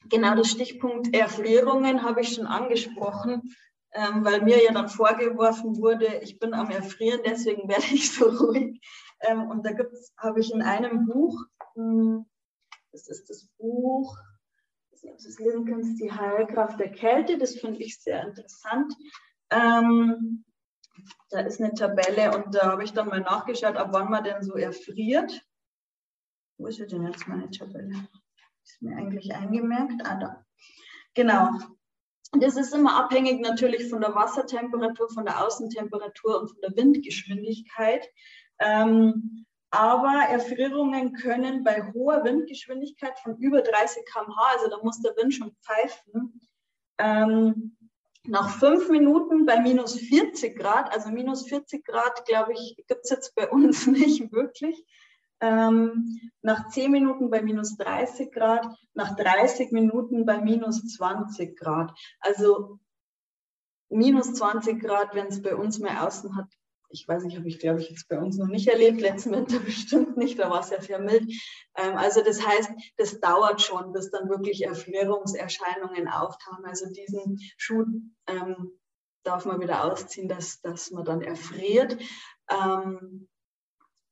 Genau das Stichpunkt Erfrierungen habe ich schon angesprochen, ähm, weil mir ja dann vorgeworfen wurde, ich bin am Erfrieren, deswegen werde ich so ruhig. Ähm, und da habe ich in einem Buch hm, das ist das Buch, ich weiß nicht, lesen können, Die Heilkraft der Kälte. Das finde ich sehr interessant. Ähm, da ist eine Tabelle und da habe ich dann mal nachgeschaut, ab wann man denn so erfriert. Wo ist denn jetzt meine Tabelle? Ist mir eigentlich eingemerkt. Ah, da. Genau. Das ist immer abhängig natürlich von der Wassertemperatur, von der Außentemperatur und von der Windgeschwindigkeit. Ähm, aber Erfrierungen können bei hoher Windgeschwindigkeit von über 30 km/h, also da muss der Wind schon pfeifen, ähm, nach fünf Minuten bei minus 40 Grad, also minus 40 Grad, glaube ich, gibt es jetzt bei uns nicht wirklich. Ähm, nach 10 Minuten bei minus 30 Grad, nach 30 Minuten bei minus 20 Grad. Also minus 20 Grad, wenn es bei uns mehr außen hat, ich weiß nicht, habe ich glaube ich jetzt bei uns noch nicht erlebt, letzten Winter bestimmt nicht, da war es ja sehr mild. Ähm, also das heißt, das dauert schon, bis dann wirklich Erfrierungserscheinungen auftauchen. Also diesen Schuh ähm, darf man wieder ausziehen, dass, dass man dann erfriert. Ähm,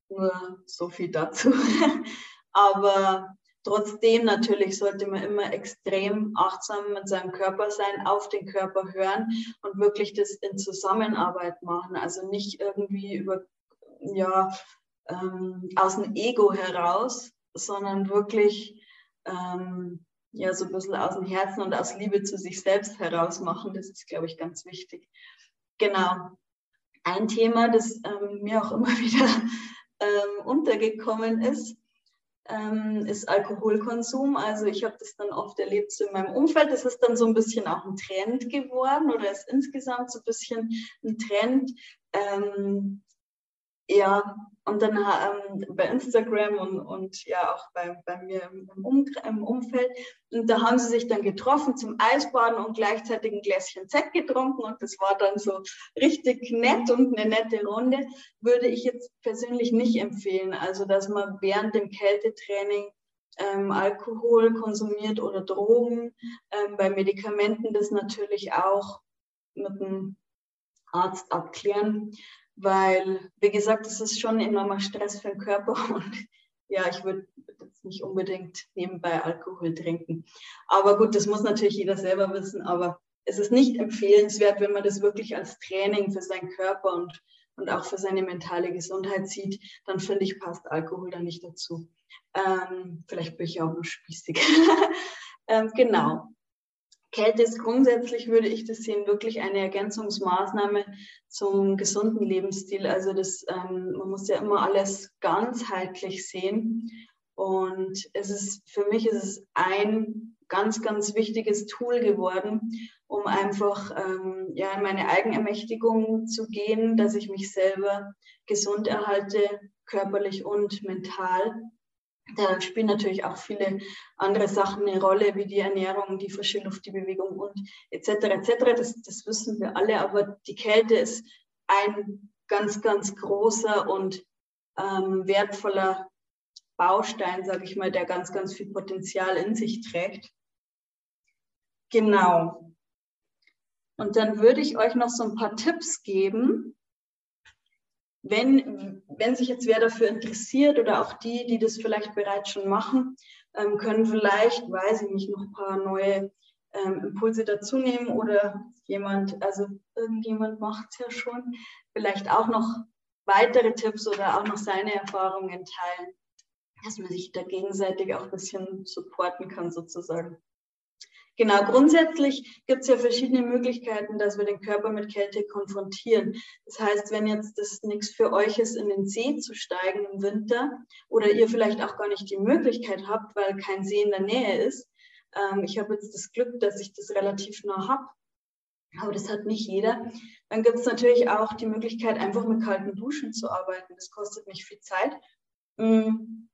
nur so viel dazu. Aber Trotzdem natürlich sollte man immer extrem achtsam mit seinem Körper sein, auf den Körper hören und wirklich das in Zusammenarbeit machen. Also nicht irgendwie über ja, ähm, aus dem Ego heraus, sondern wirklich ähm, ja, so ein bisschen aus dem Herzen und aus Liebe zu sich selbst heraus machen. Das ist, glaube ich, ganz wichtig. Genau. Ein Thema, das ähm, mir auch immer wieder ähm, untergekommen ist, ähm, ist Alkoholkonsum. Also ich habe das dann oft erlebt so in meinem Umfeld. Das ist dann so ein bisschen auch ein Trend geworden oder ist insgesamt so ein bisschen ein Trend. Ähm, ja, und dann ähm, bei Instagram und, und ja auch bei, bei mir im, um, im, Umfeld. Und da haben sie sich dann getroffen zum Eisbaden und gleichzeitig ein Gläschen Sekt getrunken und das war dann so richtig nett und eine nette Runde. Würde ich jetzt persönlich nicht empfehlen. Also, dass man während dem Kältetraining ähm, Alkohol konsumiert oder Drogen. Ähm, bei Medikamenten das natürlich auch mit dem Arzt abklären weil, wie gesagt, es ist schon enormer Stress für den Körper und ja, ich würde nicht unbedingt nebenbei Alkohol trinken. Aber gut, das muss natürlich jeder selber wissen, aber es ist nicht empfehlenswert, wenn man das wirklich als Training für seinen Körper und, und auch für seine mentale Gesundheit sieht, dann finde ich, passt Alkohol da nicht dazu. Ähm, vielleicht bin ich auch nur spießig. ähm, genau. Kälte ist grundsätzlich, würde ich das sehen, wirklich eine Ergänzungsmaßnahme zum gesunden Lebensstil. Also das, ähm, man muss ja immer alles ganzheitlich sehen. Und es ist, für mich ist es ein ganz, ganz wichtiges Tool geworden, um einfach ähm, ja, in meine Eigenermächtigung zu gehen, dass ich mich selber gesund erhalte, körperlich und mental. Da spielen natürlich auch viele andere Sachen eine Rolle, wie die Ernährung, die frische Luft, die Bewegung und etc. etc. Das, das wissen wir alle, aber die Kälte ist ein ganz, ganz großer und ähm, wertvoller Baustein, sage ich mal, der ganz, ganz viel Potenzial in sich trägt. Genau. Und dann würde ich euch noch so ein paar Tipps geben, wenn, wenn sich jetzt wer dafür interessiert oder auch die, die das vielleicht bereits schon machen, ähm, können vielleicht, weiß ich nicht, noch ein paar neue ähm, Impulse dazu nehmen oder jemand, also irgendjemand macht es ja schon, vielleicht auch noch weitere Tipps oder auch noch seine Erfahrungen teilen, dass man sich da gegenseitig auch ein bisschen supporten kann sozusagen. Genau, grundsätzlich gibt es ja verschiedene Möglichkeiten, dass wir den Körper mit Kälte konfrontieren. Das heißt, wenn jetzt das nichts für euch ist, in den See zu steigen im Winter oder ihr vielleicht auch gar nicht die Möglichkeit habt, weil kein See in der Nähe ist. Ähm, ich habe jetzt das Glück, dass ich das relativ nah habe, aber das hat nicht jeder. Dann gibt es natürlich auch die Möglichkeit, einfach mit kalten Duschen zu arbeiten. Das kostet nicht viel Zeit. Mm.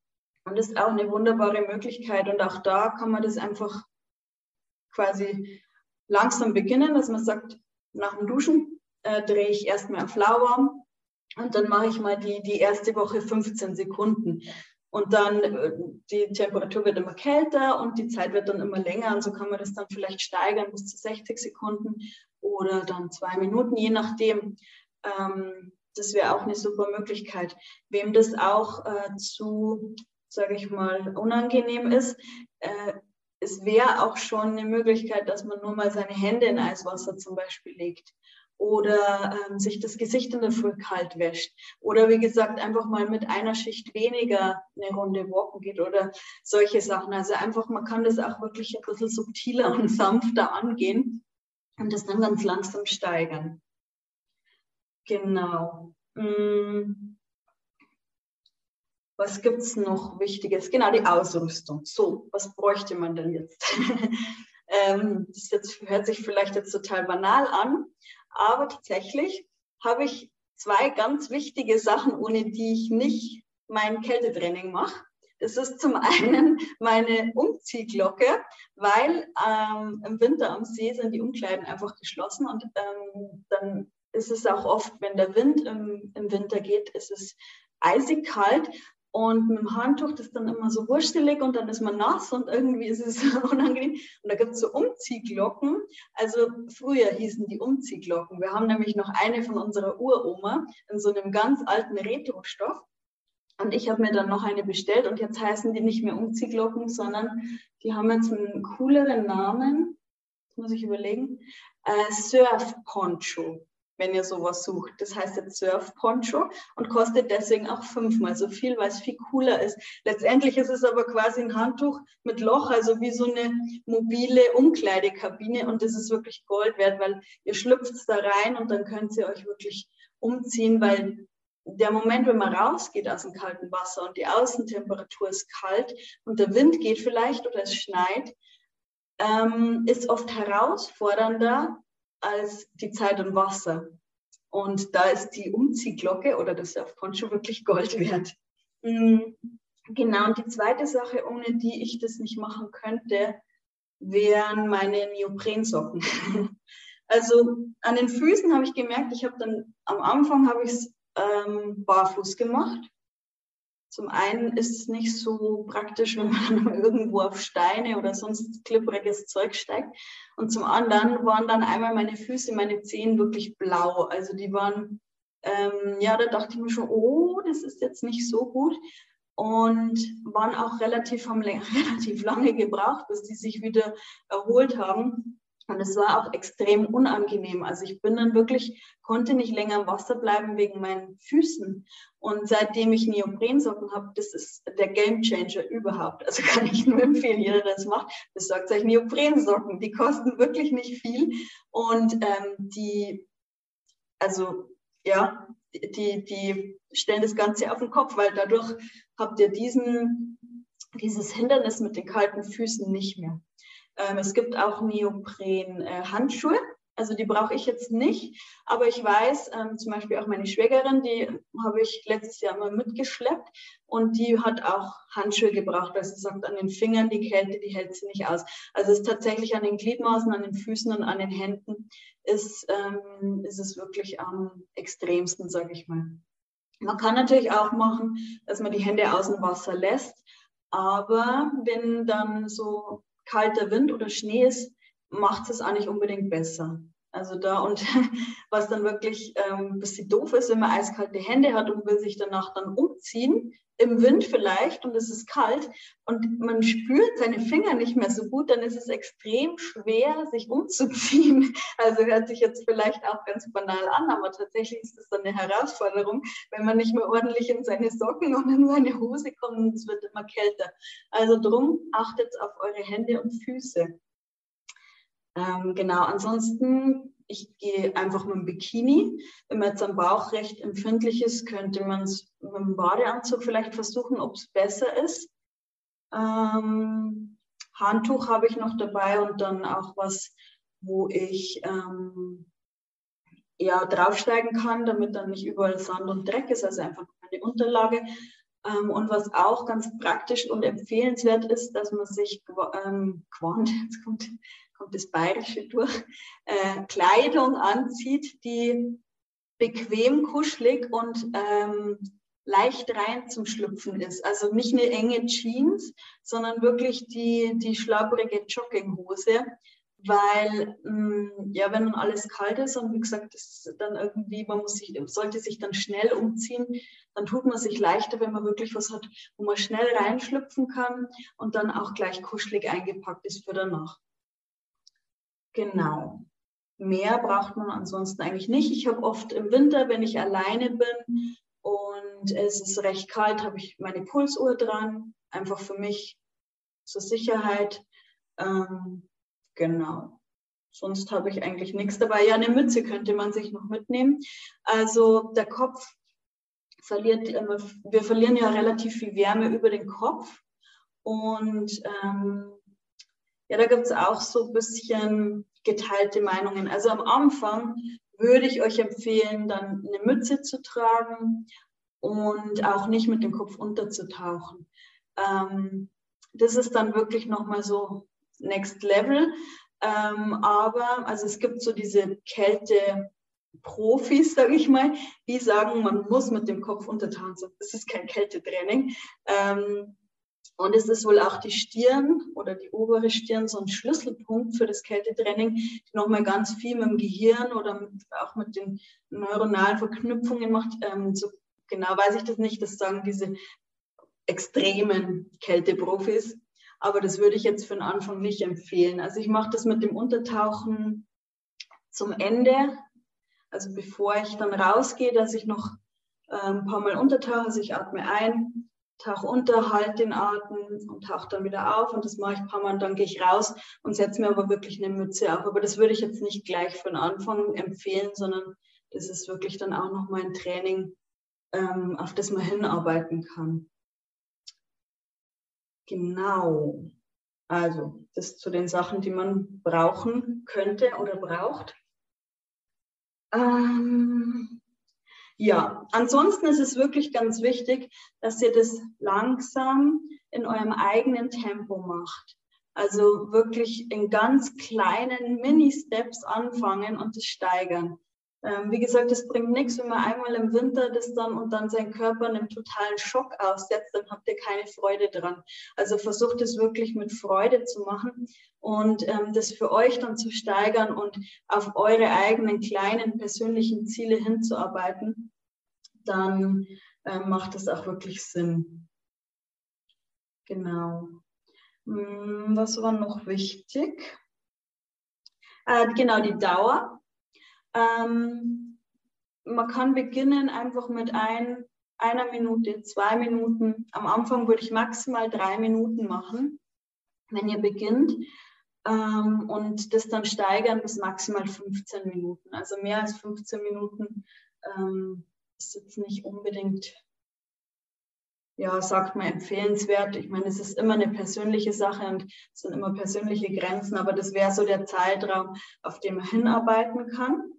Und ist auch eine wunderbare Möglichkeit. Und auch da kann man das einfach quasi langsam beginnen, dass man sagt, nach dem Duschen äh, drehe ich erstmal auf lauwarm und dann mache ich mal die, die erste Woche 15 Sekunden. Und dann äh, die Temperatur wird immer kälter und die Zeit wird dann immer länger. Und so kann man das dann vielleicht steigern bis zu 60 Sekunden oder dann zwei Minuten, je nachdem. Ähm, das wäre auch eine super Möglichkeit. Wem das auch äh, zu, sage ich mal, unangenehm ist, äh, es wäre auch schon eine Möglichkeit, dass man nur mal seine Hände in Eiswasser zum Beispiel legt oder ähm, sich das Gesicht in der Früh kalt wäscht oder wie gesagt einfach mal mit einer Schicht weniger eine Runde walken geht oder solche Sachen. Also einfach, man kann das auch wirklich ein bisschen subtiler und sanfter angehen und das dann ganz langsam steigern. Genau. Hm. Was gibt es noch Wichtiges? Genau, die Ausrüstung. So, was bräuchte man denn jetzt? ähm, das jetzt, hört sich vielleicht jetzt total banal an, aber tatsächlich habe ich zwei ganz wichtige Sachen, ohne die ich nicht mein Kältetraining mache. Das ist zum einen meine Umziehglocke, weil ähm, im Winter am See sind die Umkleiden einfach geschlossen und ähm, dann ist es auch oft, wenn der Wind im, im Winter geht, ist es eisig kalt und mit dem Handtuch das ist dann immer so wurstelig und dann ist man nass und irgendwie ist es unangenehm. Und da gibt es so Umziehglocken. Also früher hießen die Umziehglocken. Wir haben nämlich noch eine von unserer Uroma in so einem ganz alten Retro-Stoff. Und ich habe mir dann noch eine bestellt und jetzt heißen die nicht mehr Umziehglocken, sondern die haben jetzt einen cooleren Namen. Das muss ich überlegen. Äh, Surf Poncho. Wenn ihr sowas sucht. Das heißt jetzt Surf Poncho und kostet deswegen auch fünfmal so viel, weil es viel cooler ist. Letztendlich ist es aber quasi ein Handtuch mit Loch, also wie so eine mobile Umkleidekabine und das ist wirklich Gold wert, weil ihr schlüpft da rein und dann könnt ihr euch wirklich umziehen, weil der Moment, wenn man rausgeht aus dem kalten Wasser und die Außentemperatur ist kalt und der Wind geht vielleicht oder es schneit, ähm, ist oft herausfordernder als die Zeit im Wasser. Und da ist die Umziehglocke oder das Surfponcho wirklich Gold wert. Mhm. Genau, und die zweite Sache, ohne die ich das nicht machen könnte, wären meine Neoprensocken. Also an den Füßen habe ich gemerkt, ich habe dann am Anfang habe ich es ähm, barfuß gemacht zum einen ist es nicht so praktisch, wenn man irgendwo auf Steine oder sonst klipperiges Zeug steigt. Und zum anderen waren dann einmal meine Füße, meine Zehen wirklich blau. Also die waren, ähm, ja, da dachte ich mir schon, oh, das ist jetzt nicht so gut. Und waren auch relativ, haben relativ lange gebraucht, bis die sich wieder erholt haben. Und es war auch extrem unangenehm. Also ich bin dann wirklich, konnte nicht länger im Wasser bleiben wegen meinen Füßen. Und seitdem ich Neoprensocken habe, das ist der Gamechanger überhaupt. Also kann ich nur empfehlen, jeder, der das macht, besorgt euch Neoprensocken. Die kosten wirklich nicht viel. Und ähm, die, also ja, die, die stellen das Ganze auf den Kopf, weil dadurch habt ihr diesen, dieses Hindernis mit den kalten Füßen nicht mehr. Ähm, es gibt auch Neopren-Handschuhe. Äh, also die brauche ich jetzt nicht, aber ich weiß, ähm, zum Beispiel auch meine Schwägerin, die habe ich letztes Jahr mal mitgeschleppt und die hat auch Handschuhe gebraucht, weil sie sagt, an den Fingern die Kälte, die hält sie nicht aus. Also es ist tatsächlich an den Gliedmaßen, an den Füßen und an den Händen ist, ähm, ist es wirklich am extremsten, sage ich mal. Man kann natürlich auch machen, dass man die Hände aus dem Wasser lässt, aber wenn dann so kalter Wind oder Schnee ist, macht es auch nicht unbedingt besser. Also da und was dann wirklich ähm, ein bisschen doof ist, wenn man eiskalte Hände hat und will sich danach dann umziehen, im Wind vielleicht und es ist kalt und man spürt seine Finger nicht mehr so gut, dann ist es extrem schwer, sich umzuziehen. Also hört sich jetzt vielleicht auch ganz banal an, aber tatsächlich ist es dann eine Herausforderung, wenn man nicht mehr ordentlich in seine Socken und in seine Hose kommt und es wird immer kälter. Also drum achtet auf eure Hände und Füße. Ähm, genau, ansonsten, ich gehe einfach mit dem Bikini. Wenn man jetzt am Bauch recht empfindlich ist, könnte man es mit dem Badeanzug vielleicht versuchen, ob es besser ist. Ähm, Handtuch habe ich noch dabei und dann auch was, wo ich ähm, ja, draufsteigen kann, damit dann nicht überall Sand und Dreck ist, also einfach eine Unterlage. Ähm, und was auch ganz praktisch und empfehlenswert ist, dass man sich ähm, Quant, jetzt kommt kommt das Bayerische durch, äh, Kleidung anzieht, die bequem, kuschelig und ähm, leicht rein zum Schlüpfen ist. Also nicht eine enge Jeans, sondern wirklich die, die schlabbrige Jogginghose, weil mm, ja, wenn dann alles kalt ist und wie gesagt, das dann irgendwie, man muss sich, sollte sich dann schnell umziehen, dann tut man sich leichter, wenn man wirklich was hat, wo man schnell reinschlüpfen kann und dann auch gleich kuschelig eingepackt ist für danach. Genau. Mehr braucht man ansonsten eigentlich nicht. Ich habe oft im Winter, wenn ich alleine bin und es ist recht kalt, habe ich meine Pulsuhr dran, einfach für mich zur Sicherheit. Ähm, genau. Sonst habe ich eigentlich nichts dabei. Ja, eine Mütze könnte man sich noch mitnehmen. Also der Kopf verliert, wir verlieren ja relativ viel Wärme über den Kopf. Und ähm, ja, da gibt es auch so ein bisschen geteilte Meinungen. Also am Anfang würde ich euch empfehlen, dann eine Mütze zu tragen und auch nicht mit dem Kopf unterzutauchen. Ähm, das ist dann wirklich nochmal so Next Level. Ähm, aber also es gibt so diese Kälte. Profis, sage ich mal, die sagen, man muss mit dem Kopf untertauchen. Das ist kein Kältetraining. Ähm, und es ist wohl auch die Stirn oder die obere Stirn so ein Schlüsselpunkt für das Kältetraining, die nochmal ganz viel mit dem Gehirn oder mit, auch mit den neuronalen Verknüpfungen macht. Ähm, so genau weiß ich das nicht, das sagen diese extremen Kälteprofis. Aber das würde ich jetzt für den Anfang nicht empfehlen. Also ich mache das mit dem Untertauchen zum Ende Also bevor ich dann rausgehe, dass ich noch äh, ein paar Mal untertauche, also ich atme ein, tauche unter, halte den Atem und tauche dann wieder auf und das mache ich ein paar Mal und dann gehe ich raus und setze mir aber wirklich eine Mütze auf. Aber das würde ich jetzt nicht gleich von Anfang empfehlen, sondern das ist wirklich dann auch nochmal ein Training, ähm, auf das man hinarbeiten kann. Genau. Also, das zu den Sachen, die man brauchen könnte oder braucht. Ähm, ja, ansonsten ist es wirklich ganz wichtig, dass ihr das langsam in eurem eigenen Tempo macht. Also wirklich in ganz kleinen Mini-Steps anfangen und es steigern. Ähm, wie gesagt, es bringt nichts, wenn man einmal im Winter das dann und dann seinen Körper einem totalen Schock aussetzt, dann habt ihr keine Freude dran. Also versucht es wirklich mit Freude zu machen und ähm, das für euch dann zu steigern und auf eure eigenen kleinen persönlichen Ziele hinzuarbeiten, dann ähm, macht das auch wirklich Sinn. Genau. Hm, was war noch wichtig? Äh, genau, die Dauer. Ähm, man kann beginnen einfach mit ein, einer Minute, zwei Minuten. Am Anfang würde ich maximal drei Minuten machen, wenn ihr beginnt. Ähm, und das dann steigern bis maximal 15 Minuten. Also mehr als 15 Minuten ähm, ist jetzt nicht unbedingt, ja, sagt man, empfehlenswert. Ich meine, es ist immer eine persönliche Sache und es sind immer persönliche Grenzen, aber das wäre so der Zeitraum, auf den man hinarbeiten kann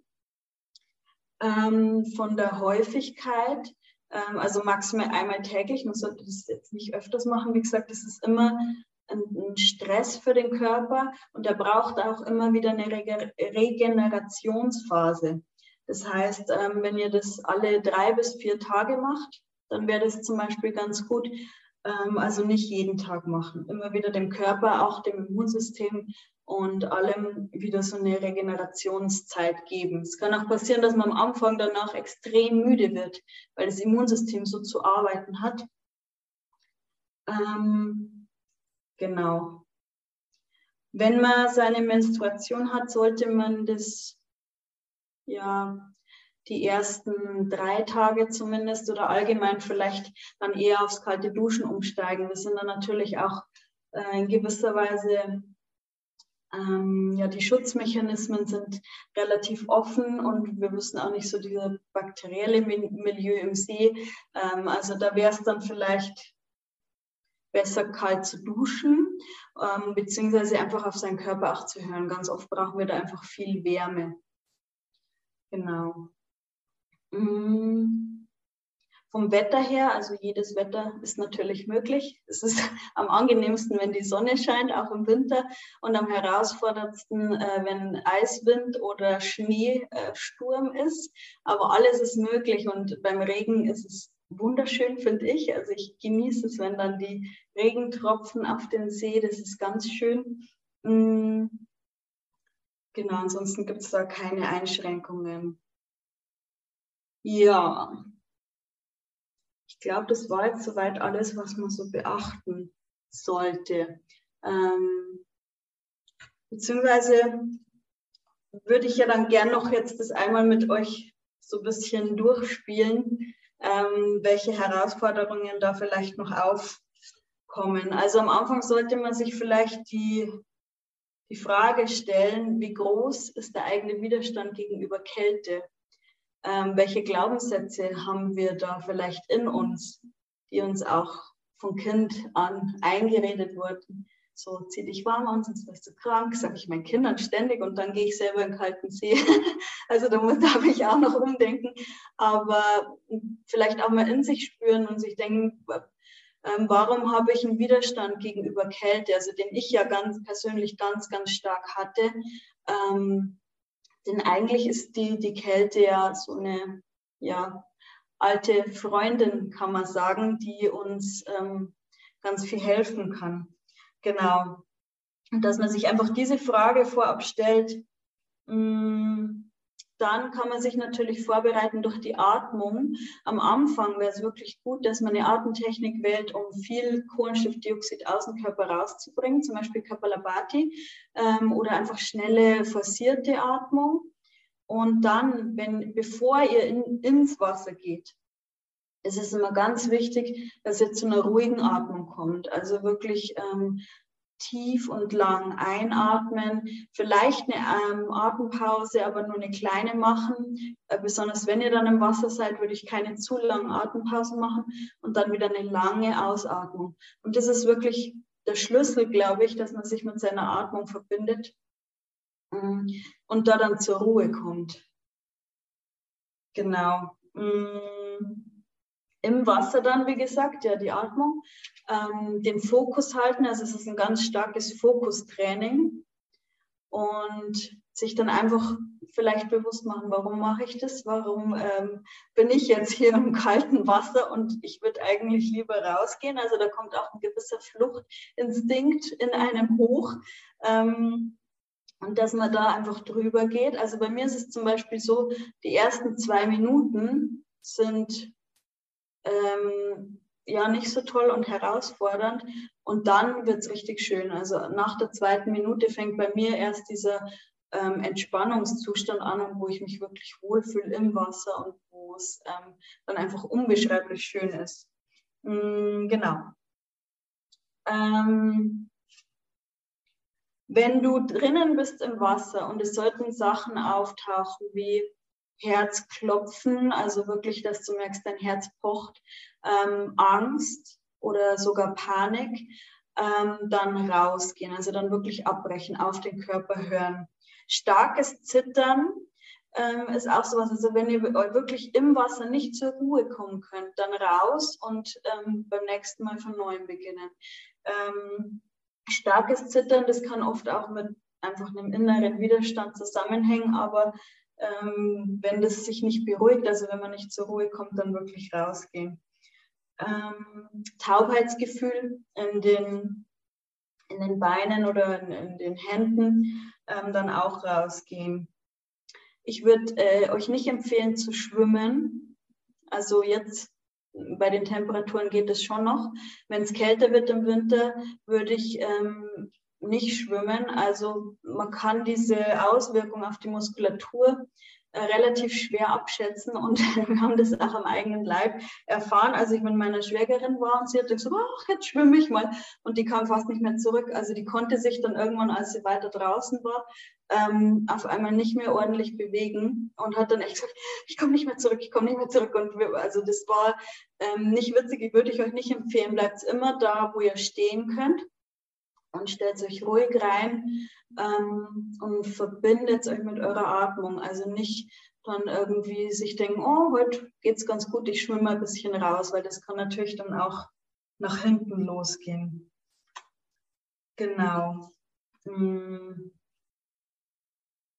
ähm, von der Häufigkeit, ähm, also maximal einmal täglich. Man sollte das jetzt nicht öfters machen. Wie gesagt, das ist immer ein, ein Stress für den Körper und er braucht auch immer wieder eine Rege Regenerationsphase. Das heißt, ähm, wenn ihr das alle drei bis vier Tage macht, dann wäre das zum Beispiel ganz gut. Ähm, also nicht jeden Tag machen. Immer wieder dem Körper, auch dem Immunsystem und allem wieder so eine Regenerationszeit geben. Es kann auch passieren, dass man am Anfang danach extrem müde wird, weil das Immunsystem so zu arbeiten hat. Ähm, genau. Wenn man seine Menstruation hat, sollte man das ja die ersten drei Tage zumindest oder allgemein vielleicht dann eher aufs kalte Duschen umsteigen. Das sind dann natürlich auch äh, in gewisser Weise ähm, ja, die Schutzmechanismen sind relativ offen und wir wissen auch nicht so dieses bakterielle Milieu im See. Ähm, also da wäre es dann vielleicht besser kalt zu duschen, ähm, beziehungsweise einfach auf seinen Körper auch zu hören. Ganz oft brauchen wir da einfach viel Wärme. Genau. Mm vom Wetter her, also jedes Wetter ist natürlich möglich. Es ist am angenehmsten, wenn die Sonne scheint, auch im Winter, und am herausforderndsten, äh, wenn Eiswind oder Schneesturm äh, ist. Aber alles ist möglich und beim Regen ist es wunderschön, finde ich. Also ich genieße es, wenn dann die Regentropfen auf den See, das ist ganz schön. Mm. Genau, ansonsten gibt es da keine Einschränkungen. Ja, ich glaube, das war jetzt soweit alles, was man so beachten sollte. Ähm, beziehungsweise würde ich ja dann gern noch jetzt das einmal mit euch so ein bisschen durchspielen, ähm, welche Herausforderungen da vielleicht noch aufkommen. Also am Anfang sollte man sich vielleicht die, die Frage stellen, wie groß ist der eigene Widerstand gegenüber Kälte? Ähm, welche Glaubenssätze haben wir da vielleicht in uns, die uns auch von Kind an eingeredet wurden. So, zieh dich warm an, sonst wirst du krank, sage ich meinen Kindern ständig und dann gehe ich selber in kalten See. also da muss, darf ich auch noch umdenken. Aber vielleicht auch mal in sich spüren und sich denken, ähm, warum habe ich einen Widerstand gegenüber Kälte, also den ich ja ganz persönlich ganz, ganz stark hatte. Ähm, denn eigentlich ist die, die Kälte ja so eine ja, alte Freundin, kann man sagen, die uns ähm, ganz viel helfen kann. Genau. Und dass man sich einfach diese Frage vorab stellt, mh, hm, dann kann man sich natürlich vorbereiten durch die Atmung. Am Anfang wäre es wirklich gut, dass man eine Atemtechnik wählt, um viel Kohlenstoffdioxid aus dem Körper rauszubringen, zum Beispiel Kapalabhati ähm, oder einfach schnelle, forcierte Atmung. Und dann, wenn, bevor ihr in, ins Wasser geht, ist es immer ganz wichtig, dass ihr zu einer ruhigen Atmung kommt. Also wirklich ähm, tief und lang einatmen, vielleicht eine ähm, Atempause, aber nur eine kleine machen. Äh, besonders wenn ihr dann im Wasser seid, würde ich keine zu langen Atempausen machen und dann wieder eine lange Ausatmung. Und das ist wirklich der Schlüssel, glaube ich, dass man sich mit seiner Atmung verbindet ähm, und da dann zur Ruhe kommt. Genau. Mm im Wasser dann, wie gesagt, ja, die Atmung, ähm, den Fokus halten. Also es ist ein ganz starkes Fokustraining und sich dann einfach vielleicht bewusst machen, warum mache ich das? Warum ähm, bin ich jetzt hier im kalten Wasser und ich würde eigentlich lieber rausgehen? Also da kommt auch ein gewisser Fluchtinstinkt in einem hoch. Ähm, und dass man da einfach drüber geht. Also bei mir ist es zum Beispiel so, die ersten zwei Minuten sind ähm, ja nicht so toll und herausfordernd. Und dann wird es richtig schön. Also nach der zweiten Minute fängt bei mir erst dieser ähm, Entspannungszustand an, wo ich mich wirklich wohlfühle im Wasser und wo es ähm, dann einfach unbeschreiblich schön ist. Mm, genau. Ähm, wenn du drinnen bist im Wasser und es sollten Sachen auftauchen wie Herzklopfen, also wirklich, dass du merkst, dein Herz pocht, ähm, Angst oder sogar Panik, ähm, dann rausgehen, also dann wirklich abbrechen, auf den Körper hören. Starkes Zittern ähm, ist auch sowas, also wenn ihr wirklich im Wasser nicht zur Ruhe kommen könnt, dann raus und ähm, beim nächsten Mal von neuem beginnen. Ähm, starkes Zittern, das kann oft auch mit einfach einem inneren Widerstand zusammenhängen, aber ähm, wenn das sich nicht beruhigt, also wenn man nicht zur Ruhe kommt, dann wirklich rausgehen. Ähm, Taubheitsgefühl in den, in den Beinen oder in, in den Händen, ähm, dann auch rausgehen. Ich würde äh, euch nicht empfehlen zu schwimmen. Also jetzt bei den Temperaturen geht es schon noch. Wenn es kälter wird im Winter, würde ich ähm, nicht schwimmen. Also man kann diese Auswirkung auf die Muskulatur äh, relativ schwer abschätzen und wir haben das auch am eigenen Leib erfahren. Als ich mit meiner Schwägerin war und sie hat gesagt, ach, jetzt schwimme ich mal und die kam fast nicht mehr zurück. Also die konnte sich dann irgendwann, als sie weiter draußen war, ähm, auf einmal nicht mehr ordentlich bewegen und hat dann echt gesagt, ich komme nicht mehr zurück, ich komme nicht mehr zurück. Und wir, also das war ähm, nicht witzig, würde ich euch nicht empfehlen. Bleibt immer da, wo ihr stehen könnt und stellt euch ruhig rein ähm, und verbindet euch mit eurer Atmung. Also nicht dann irgendwie sich denken, oh, heute geht es ganz gut, ich schwimme mal ein bisschen raus, weil das kann natürlich dann auch nach hinten losgehen. Genau. Hm.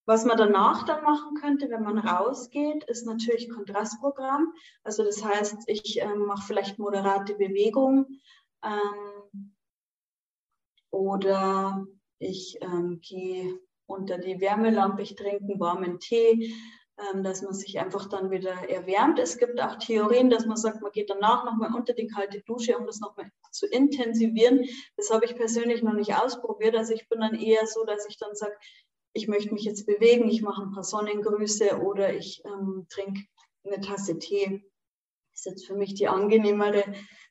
Was man danach dann machen könnte, wenn man rausgeht, ist natürlich Kontrastprogramm. Also das heißt, ich äh, mache vielleicht moderate Bewegungen. Ähm, oder ich ähm, gehe unter die Wärmelampe, ich trinke einen warmen Tee, ähm, dass man sich einfach dann wieder erwärmt. Es gibt auch Theorien, dass man sagt, man geht danach nochmal unter die kalte Dusche, um das nochmal zu intensivieren. Das habe ich persönlich noch nicht ausprobiert. Also ich bin dann eher so, dass ich dann sage, ich möchte mich jetzt bewegen, ich mache ein paar Sonnengrüße oder ich ähm, trinke eine Tasse Tee. Das ist jetzt für mich die angenehmere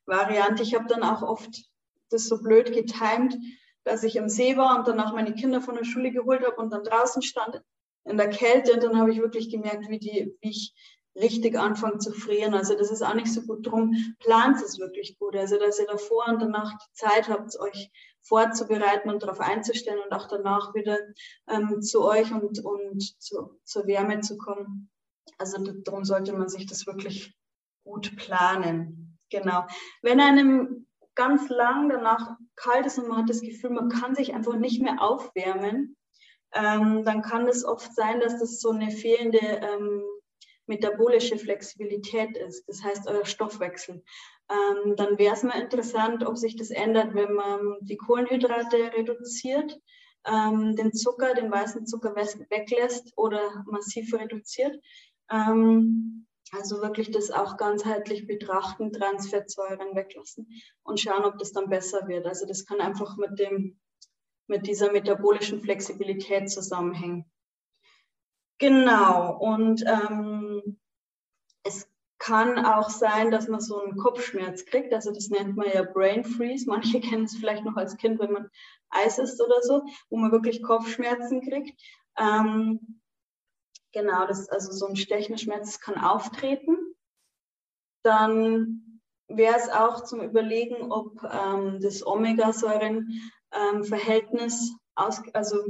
Variante. Ich habe dann auch oft das so blöd getimt, dass ich im See war und danach meine Kinder von der Schule geholt habe und dann draußen stand in der Kälte und dann habe ich wirklich gemerkt, wie, die, wie ich richtig anfange zu frieren. Also das ist auch nicht so gut drum. Plant es wirklich gut. Also dass ihr davor und danach die Zeit habt, euch vorzubereiten und darauf einzustellen und auch danach wieder ähm, zu euch und, und zu, zur Wärme zu kommen. Also darum sollte man sich das wirklich gut planen. Genau. Wenn einem ganz lang danach kalt ist und man hat das Gefühl, man kann sich einfach nicht mehr aufwärmen, ähm, dann kann es oft sein, dass das so eine fehlende ähm, metabolische Flexibilität ist, das heißt euer Stoffwechsel. Ähm, dann wäre es mal interessant, ob sich das ändert, wenn man die Kohlenhydrate reduziert, ähm, den Zucker, den weißen Zucker weglässt oder massiv reduziert. Ähm, also wirklich das auch ganzheitlich betrachten, Transfettsäuren weglassen und schauen, ob das dann besser wird. Also das kann einfach mit, dem, mit dieser metabolischen Flexibilität zusammenhängen. Genau, und ähm, es kann auch sein, dass man so einen Kopfschmerz kriegt. Also das nennt man ja Brain Freeze. Manche kennen es vielleicht noch als Kind, wenn man Eis isst oder so, wo man wirklich Kopfschmerzen kriegt. Ähm, genau, das, also so ein stechender Schmerz kann auftreten. Dann wäre es auch zum Überlegen, ob ähm, das Omega-Säuren-Verhältnis, ähm, also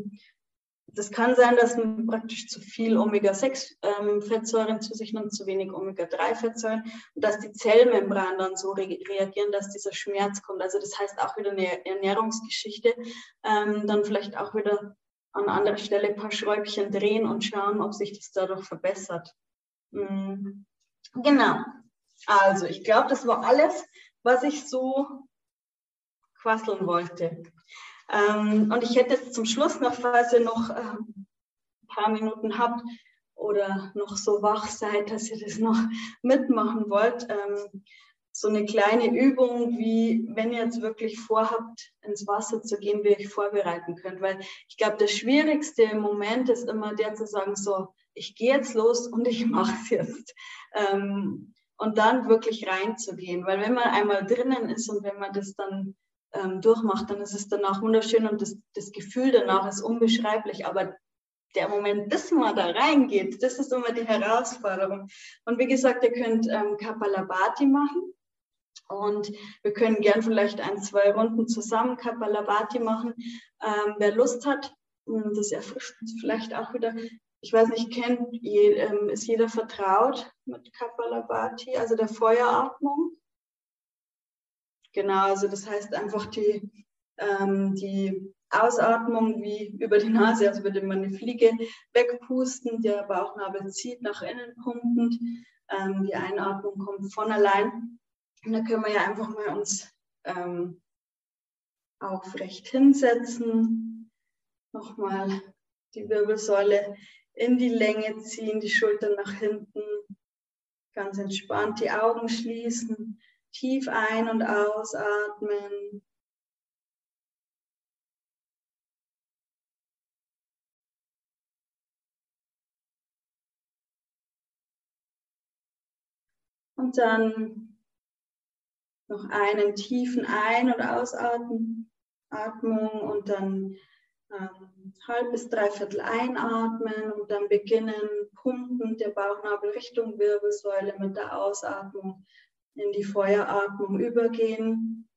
das kann sein, dass man praktisch zu viel Omega-6-Fettsäuren ähm, zu sich nimmt, zu wenig Omega-3-Fettsäuren und dass die Zellmembran dann so re reagieren, dass dieser Schmerz kommt. Also das heißt auch wieder eine Ernährungsgeschichte, ähm, dann vielleicht auch wieder an anderer Stelle ein paar Schräubchen drehen und schauen, ob sich das dadurch verbessert. Mhm. Genau. Also ich glaube, das war alles, was ich so quasseln wollte. Ähm, und ich hätte jetzt zum Schluss noch, falls ihr noch ähm, ein paar Minuten habt oder noch so wach seid, dass ihr das noch mitmachen wollt, ähm, so eine kleine Übung, wie wenn ihr jetzt wirklich vorhabt, ins Wasser zu gehen, wie ihr euch vorbereiten könnt. Weil ich glaube, der schwierigste Moment ist immer der zu sagen, so, ich gehe jetzt los und ich mache es jetzt. Ähm, und dann wirklich reinzugehen. Weil wenn man einmal drinnen ist und wenn man das dann ähm, durchmacht, dann ist es danach wunderschön und das, das Gefühl danach ist unbeschreiblich. Aber der Moment, bis man da reingeht, das ist immer die Herausforderung. Und wie gesagt, ihr könnt ähm, Kapalabhati machen. Und wir können gern vielleicht ein, zwei Runden zusammen Kapalabhati machen. Ähm, wer Lust hat, hm, das erfrischt uns vielleicht auch wieder. Ich weiß nicht, kennt, je, ähm, ist jeder vertraut mit Kapalabhati, also der Feueratmung? Genau, also das heißt einfach die, ähm, die Ausatmung wie über die Nase, also würde man eine Fliege wegpusten, der Bauchnabel zieht nach innen pumpend. Ähm, die Einatmung kommt von allein. Und da können wir ja einfach mal uns ähm, aufrecht hinsetzen. Nochmal die Wirbelsäule in die Länge ziehen, die Schultern nach hinten. Ganz entspannt die Augen schließen. Tief ein- und ausatmen. Und dann noch einen tiefen Ein- und Ausatmung und dann ähm, halb bis dreiviertel einatmen und dann beginnen pumpen der Bauchnabel Richtung Wirbelsäule mit der Ausatmung in die Feueratmung übergehen.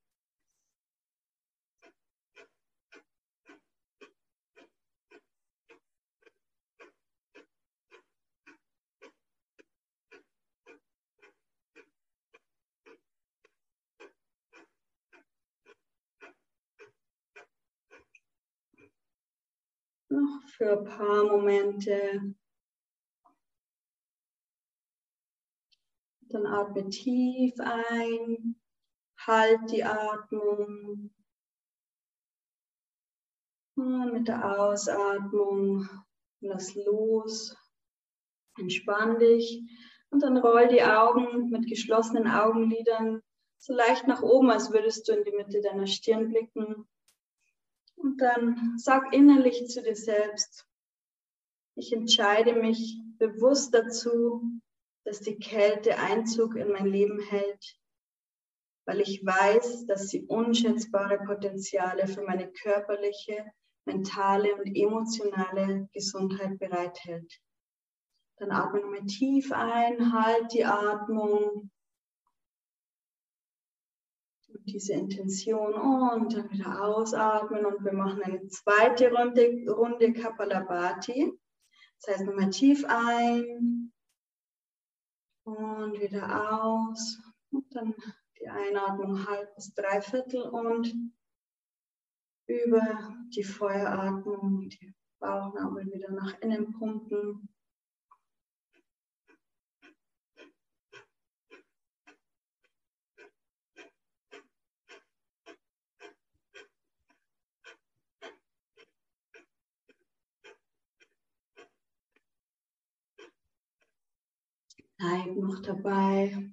Noch für ein paar Momente Dann atme tief ein, halt die Atmung. Und mit der Ausatmung lass los, entspann dich und dann roll die Augen mit geschlossenen Augenlidern so leicht nach oben, als würdest du in die Mitte deiner Stirn blicken. Und dann sag innerlich zu dir selbst, ich entscheide mich bewusst dazu, dass die Kälte Einzug in mein Leben hält, weil ich weiß, dass sie unschätzbare Potenziale für meine körperliche, mentale und emotionale Gesundheit bereithält. Dann atme nochmal tief ein, halt die Atmung. Diese Intention und dann wieder ausatmen und wir machen eine zweite Runde, Runde Kapalabhati. Das heißt nochmal tief ein, und wieder aus. Und dann die Einatmung halb bis dreiviertel und über die Feueratmung die Bauchnabel wieder nach innen pumpen. Bleib noch dabei.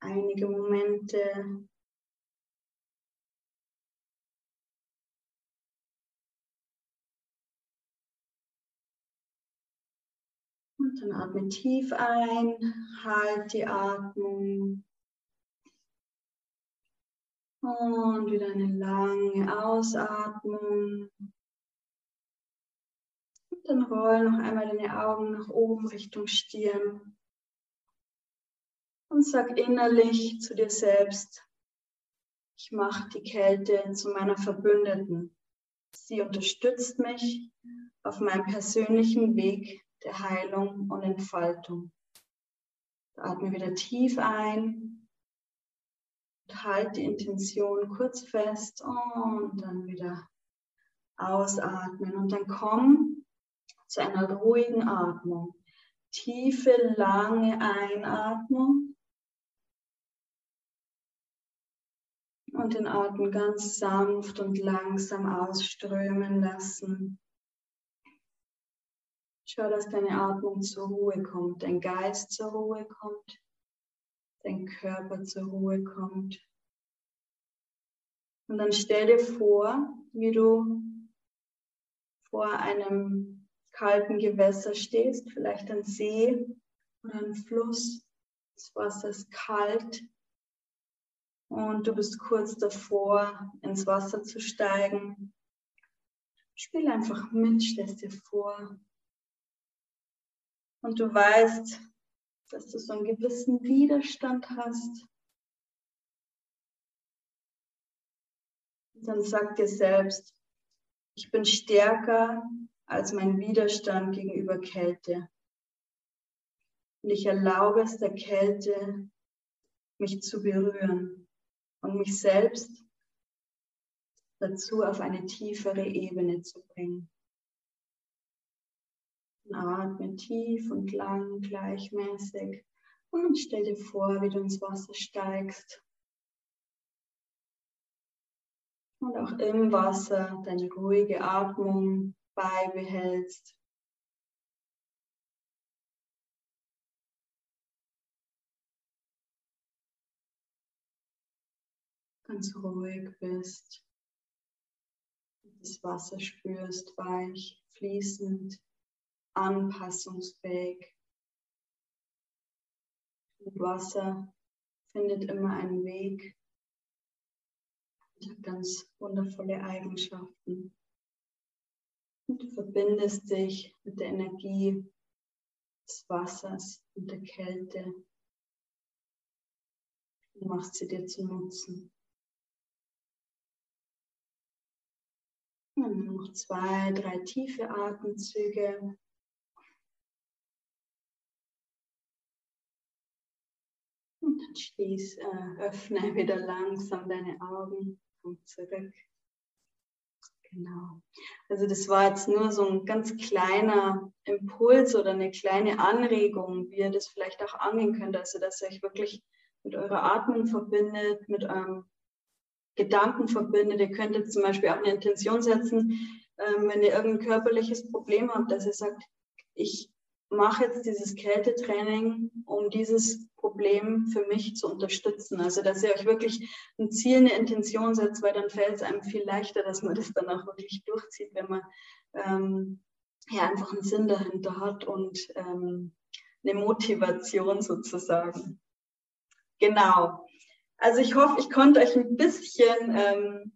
Einige Momente. Und dann atme tief ein, halt die Atmung. Und wieder eine lange Ausatmung. Dann roll noch einmal deine Augen nach oben Richtung Stirn. Und sag innerlich zu dir selbst, ich mache die Kälte zu meiner Verbündeten. Sie unterstützt mich auf meinem persönlichen Weg der Heilung und Entfaltung. Atme wieder tief ein und halt die Intention kurz fest und dann wieder ausatmen und dann komm zu einer ruhigen Atmung. Tiefe, lange Einatmung und den Atem ganz sanft und langsam ausströmen lassen. Schau, dass deine Atmung zur Ruhe kommt, dein Geist zur Ruhe kommt, dein Körper zur Ruhe kommt. Und dann stell dir vor, wie du vor einem kalten Gewässer stehst, vielleicht ein See oder ein Fluss. Das Wasser ist kalt und du bist kurz davor, ins Wasser zu steigen. Spiel einfach mit, stell dir vor, und du weißt, dass du so einen gewissen Widerstand hast, dann sag dir selbst, ich bin stärker als mein Widerstand gegenüber Kälte. Und ich erlaube es der Kälte, mich zu berühren und mich selbst dazu auf eine tiefere Ebene zu bringen. Atme tief und lang, gleichmäßig. Und stell dir vor, wie du ins Wasser steigst. Und auch im Wasser deine ruhige Atmung beibehältst. Ganz ruhig bist. Das Wasser spürst, weich, fließend anpassungsfähig. Und Wasser findet immer einen Weg und hat ganz wundervolle Eigenschaften. Und du verbindest dich mit der Energie des Wassers und der Kälte und machst sie dir zu nutzen. Und noch zwei, drei tiefe Atemzüge. Und dann schließ, äh, öffne wieder langsam deine Augen, komm zurück. Genau. Also das war jetzt nur so ein ganz kleiner Impuls oder eine kleine Anregung, wie ihr das vielleicht auch angehen könnt. Also dass ihr euch wirklich mit eurer Atmung verbindet, mit eurem Gedanken verbindet. Ihr könntet zum Beispiel auch eine Intention setzen, ähm, wenn ihr irgendein körperliches Problem habt, dass ihr sagt, ich mache jetzt dieses Kältetraining, um dieses Problem für mich zu unterstützen. Also, dass ihr euch wirklich ein Ziel, eine Intention setzt, weil dann fällt es einem viel leichter, dass man das dann auch wirklich durchzieht, wenn man ähm, ja einfach einen Sinn dahinter hat und ähm, eine Motivation sozusagen. Genau. Also ich hoffe, ich konnte euch ein bisschen ähm,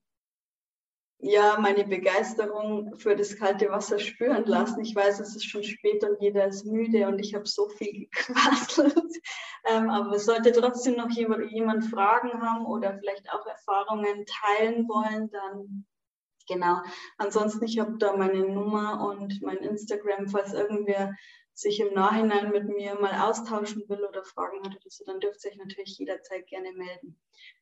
ja, meine Begeisterung für das kalte Wasser spüren lassen. Ich weiß, es ist schon spät und jeder ist müde und ich habe so viel gequasselt. Ähm, aber sollte trotzdem noch jemand, Fragen haben oder vielleicht auch Erfahrungen teilen wollen, dann genau. Ansonsten, ich habe da meine Nummer und mein Instagram, falls irgendwer sich im Nachhinein mit mir mal austauschen will oder Fragen hat oder so, dann dürft ihr euch natürlich jederzeit gerne melden.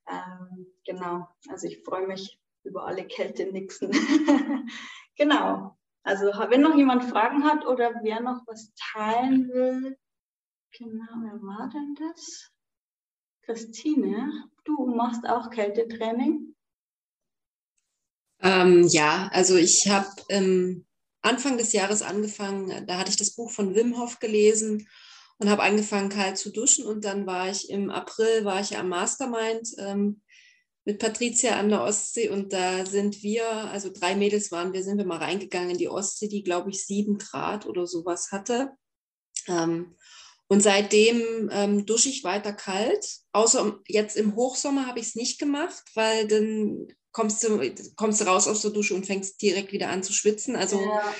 Ähm, genau, also ich freue mich über alle Kälte nixen. genau. Also wenn noch jemand Fragen hat oder wer noch was teilen will, genau, wer war denn das? Christine, du machst auch Kältetraining? Ähm, ja, also ich habe ähm, Anfang des Jahres angefangen, da hatte ich das Buch von Wim Hof gelesen und habe angefangen kalt zu duschen und dann war ich im April, war ich am Mastermind ähm, mit Patricia an der Ostsee und da sind wir, also drei Mädels waren wir, sind wir mal reingegangen in die Ostsee, die glaube ich sieben Grad oder sowas hatte. Ähm, und seitdem ähm, dusche ich weiter kalt. Außer jetzt im Hochsommer habe ich es nicht gemacht, weil dann kommst du, kommst du raus aus der Dusche und fängst direkt wieder an zu schwitzen. Also ja.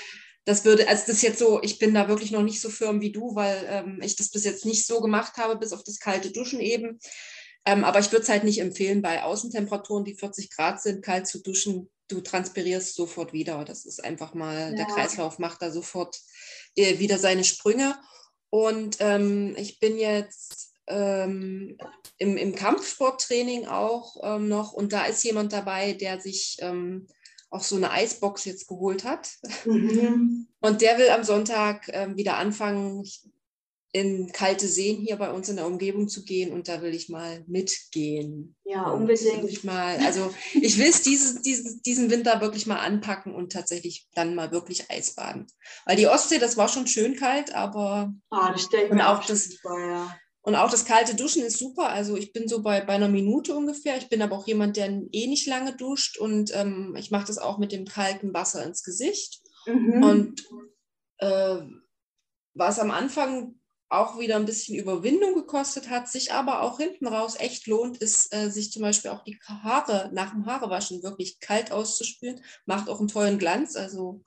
das würde, also das ist jetzt so, ich bin da wirklich noch nicht so firm wie du, weil ähm, ich das bis jetzt nicht so gemacht habe, bis auf das kalte Duschen eben. Ähm, aber ich würde es halt nicht empfehlen, bei Außentemperaturen, die 40 Grad sind, kalt zu duschen. Du transpirierst sofort wieder. Das ist einfach mal, ja. der Kreislauf macht da sofort äh, wieder seine Sprünge. Und ähm, ich bin jetzt ähm, im, im Kampfsporttraining auch ähm, noch und da ist jemand dabei, der sich ähm, auch so eine Eisbox jetzt geholt hat. Mhm. Und der will am Sonntag ähm, wieder anfangen, in kalte Seen hier bei uns in der Umgebung zu gehen und da will ich mal mitgehen. Ja, unbedingt. Ich mal, also ich will es diesen, diesen Winter wirklich mal anpacken und tatsächlich dann mal wirklich Eisbaden. Weil die Ostsee, das war schon schön kalt, aber ah, das mir auch das, vor, ja. Und auch das kalte Duschen ist super. Also ich bin so bei, bei einer Minute ungefähr. Ich bin aber auch jemand, der eh nicht lange duscht und ähm, ich mache das auch mit dem kalten Wasser ins Gesicht. Mhm. Und äh, was am Anfang auch wieder ein bisschen Überwindung gekostet hat, sich aber auch hinten raus echt lohnt, ist, äh, sich zum Beispiel auch die Haare nach dem Haarewaschen wirklich kalt auszuspülen. Macht auch einen tollen Glanz. Also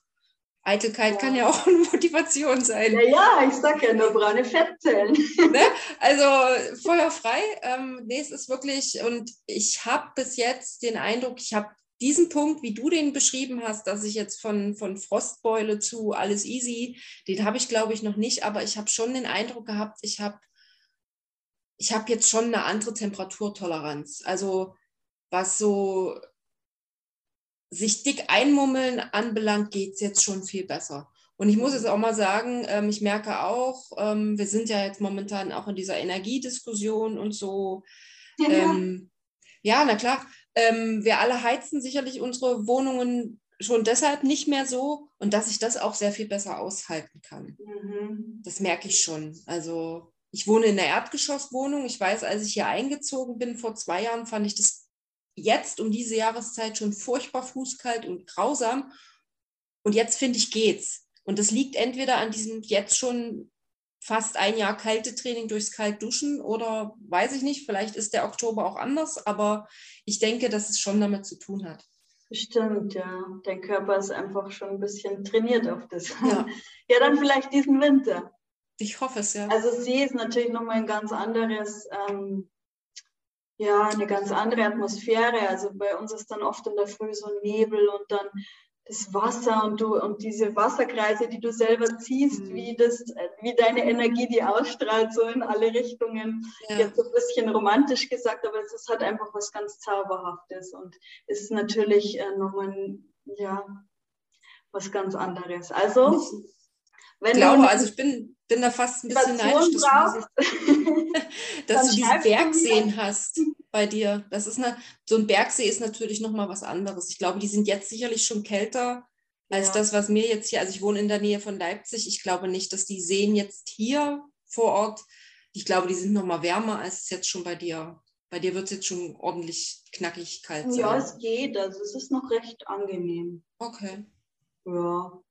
Eitelkeit ja. kann ja auch eine Motivation sein. Ja, ja ich sag ja nur braune Fettzellen. ne? Also feuerfrei. Ähm, nee, es ist wirklich, und ich habe bis jetzt den Eindruck, ich habe diesen Punkt, wie du den beschrieben hast, dass ich jetzt von, von Frostbeule zu alles easy, den habe ich, glaube ich, noch nicht, aber ich habe schon den Eindruck gehabt, ich habe ich hab jetzt schon eine andere Temperaturtoleranz. Also was so sich dick einmummeln anbelangt, geht es jetzt schon viel besser. Und ich muss jetzt auch mal sagen, ähm, ich merke auch, ähm, wir sind ja jetzt momentan auch in dieser Energiediskussion und so. Ja, ähm, ja na klar, ähm, wir alle heizen sicherlich unsere Wohnungen schon deshalb nicht mehr so und dass ich das auch sehr viel besser aushalten kann. Mhm. Das merke ich schon. Also ich wohne in einer Erdgeschosswohnung. Ich weiß, als ich hier eingezogen bin vor zwei Jahren, fand ich das jetzt um diese Jahreszeit schon furchtbar fußkalt und grausam. Und jetzt finde ich geht's. Und das liegt entweder an diesem jetzt schon fast ein Jahr Kältetraining durchs Kaltduschen oder weiß ich nicht, vielleicht ist der Oktober auch anders, aber ich denke, dass es schon damit zu tun hat. Stimmt, ja. Dein Körper ist einfach schon ein bisschen trainiert auf das. Ja, ja dann vielleicht diesen Winter. Ich hoffe es, ja. Also See ist natürlich nochmal ein ganz anderes, ähm, ja, eine ganz andere Atmosphäre. Also bei uns ist dann oft in der Früh so Nebel und dann das Wasser und du und diese Wasserkreise, die du selber ziehst, mhm. wie das, wie deine Energie, die ausstrahlt, so in alle Richtungen. Ja. Jetzt so ein bisschen romantisch gesagt, aber es ist halt einfach was ganz Zauberhaftes und ist natürlich äh, nochmal ja was ganz anderes. Also wenn ich glaube, also ich bin, bin da fast ein bisschen neidisch, dass, du, dass du diese Bergseen hast bei dir. Das ist eine, so ein Bergsee ist natürlich nochmal was anderes. Ich glaube, die sind jetzt sicherlich schon kälter als ja. das, was mir jetzt hier, also ich wohne in der Nähe von Leipzig. Ich glaube nicht, dass die Seen jetzt hier vor Ort, ich glaube, die sind nochmal wärmer als es jetzt schon bei dir. Bei dir wird es jetzt schon ordentlich knackig kalt sein. Ja, es geht. Also es ist noch recht angenehm. Okay. Ja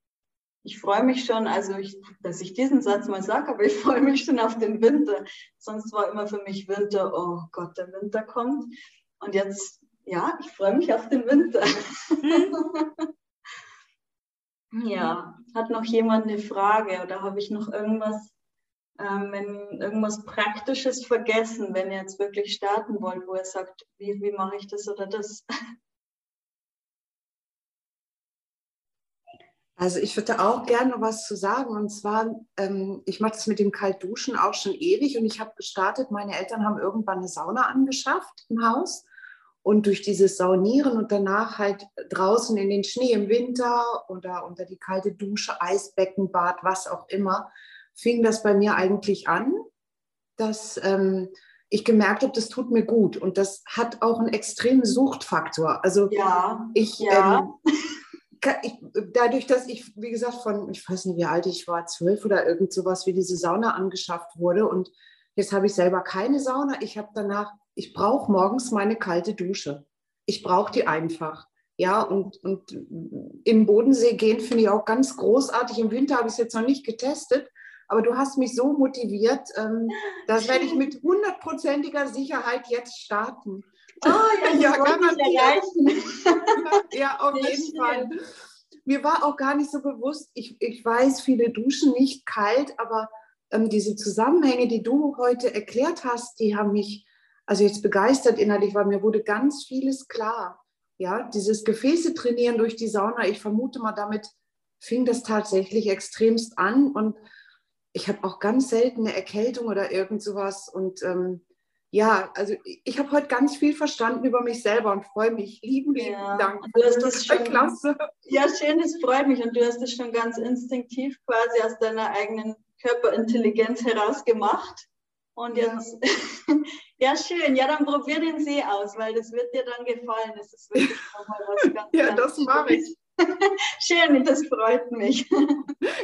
ich freue mich schon, also ich, dass ich diesen Satz mal sage, aber ich freue mich schon auf den Winter. Sonst war immer für mich Winter, oh Gott, der Winter kommt. Und jetzt, ja, ich freue mich auf den Winter. ja, hat noch jemand eine Frage oder habe ich noch irgendwas, ähm, wenn, irgendwas Praktisches vergessen, wenn ihr jetzt wirklich starten wollt, wo ihr sagt, wie, wie mache ich das oder das? Also ich würde auch gerne noch was zu sagen. Und zwar, ähm, ich mache das mit dem Kaltduschen auch schon ewig und ich habe gestartet, meine Eltern haben irgendwann eine Sauna angeschafft im Haus. Und durch dieses Saunieren und danach halt draußen in den Schnee im Winter oder unter die kalte Dusche, Eisbecken, Bad, was auch immer, fing das bei mir eigentlich an, dass ähm, ich gemerkt habe, das tut mir gut. Und das hat auch einen extremen Suchtfaktor. Also ja, ich, ja. Ähm, ich, dadurch, dass ich, wie gesagt, von, ich weiß nicht, wie alt ich war, zwölf oder irgend sowas, wie diese Sauna angeschafft wurde. Und jetzt habe ich selber keine Sauna. Ich habe danach, ich brauche morgens meine kalte Dusche. Ich brauche die einfach. Ja, und, und im Bodensee gehen finde ich auch ganz großartig. Im Winter habe ich es jetzt noch nicht getestet, aber du hast mich so motiviert, ähm, das werde ich mit hundertprozentiger Sicherheit jetzt starten. Oh, ja, ja garantiert. ja, auf Sehr jeden schön. Fall. Mir war auch gar nicht so bewusst, ich, ich weiß, viele duschen nicht kalt, aber ähm, diese Zusammenhänge, die du heute erklärt hast, die haben mich also jetzt begeistert innerlich, weil mir wurde ganz vieles klar. Ja, dieses Gefäße trainieren durch die Sauna, ich vermute mal, damit fing das tatsächlich extremst an und ich habe auch ganz selten eine Erkältung oder irgend sowas und ähm, ja, also ich habe heute ganz viel verstanden über mich selber und freue mich. Lieben, lieben ja, Dank. Du hast das schon, klasse. Ja, schön, das freut mich. Und du hast das schon ganz instinktiv quasi aus deiner eigenen Körperintelligenz heraus gemacht. Und jetzt, ja. schön, ja, dann probier den See aus, weil das wird dir dann gefallen. Das ist wirklich nochmal was ganz Ja, das mache ich. schön, das freut mich.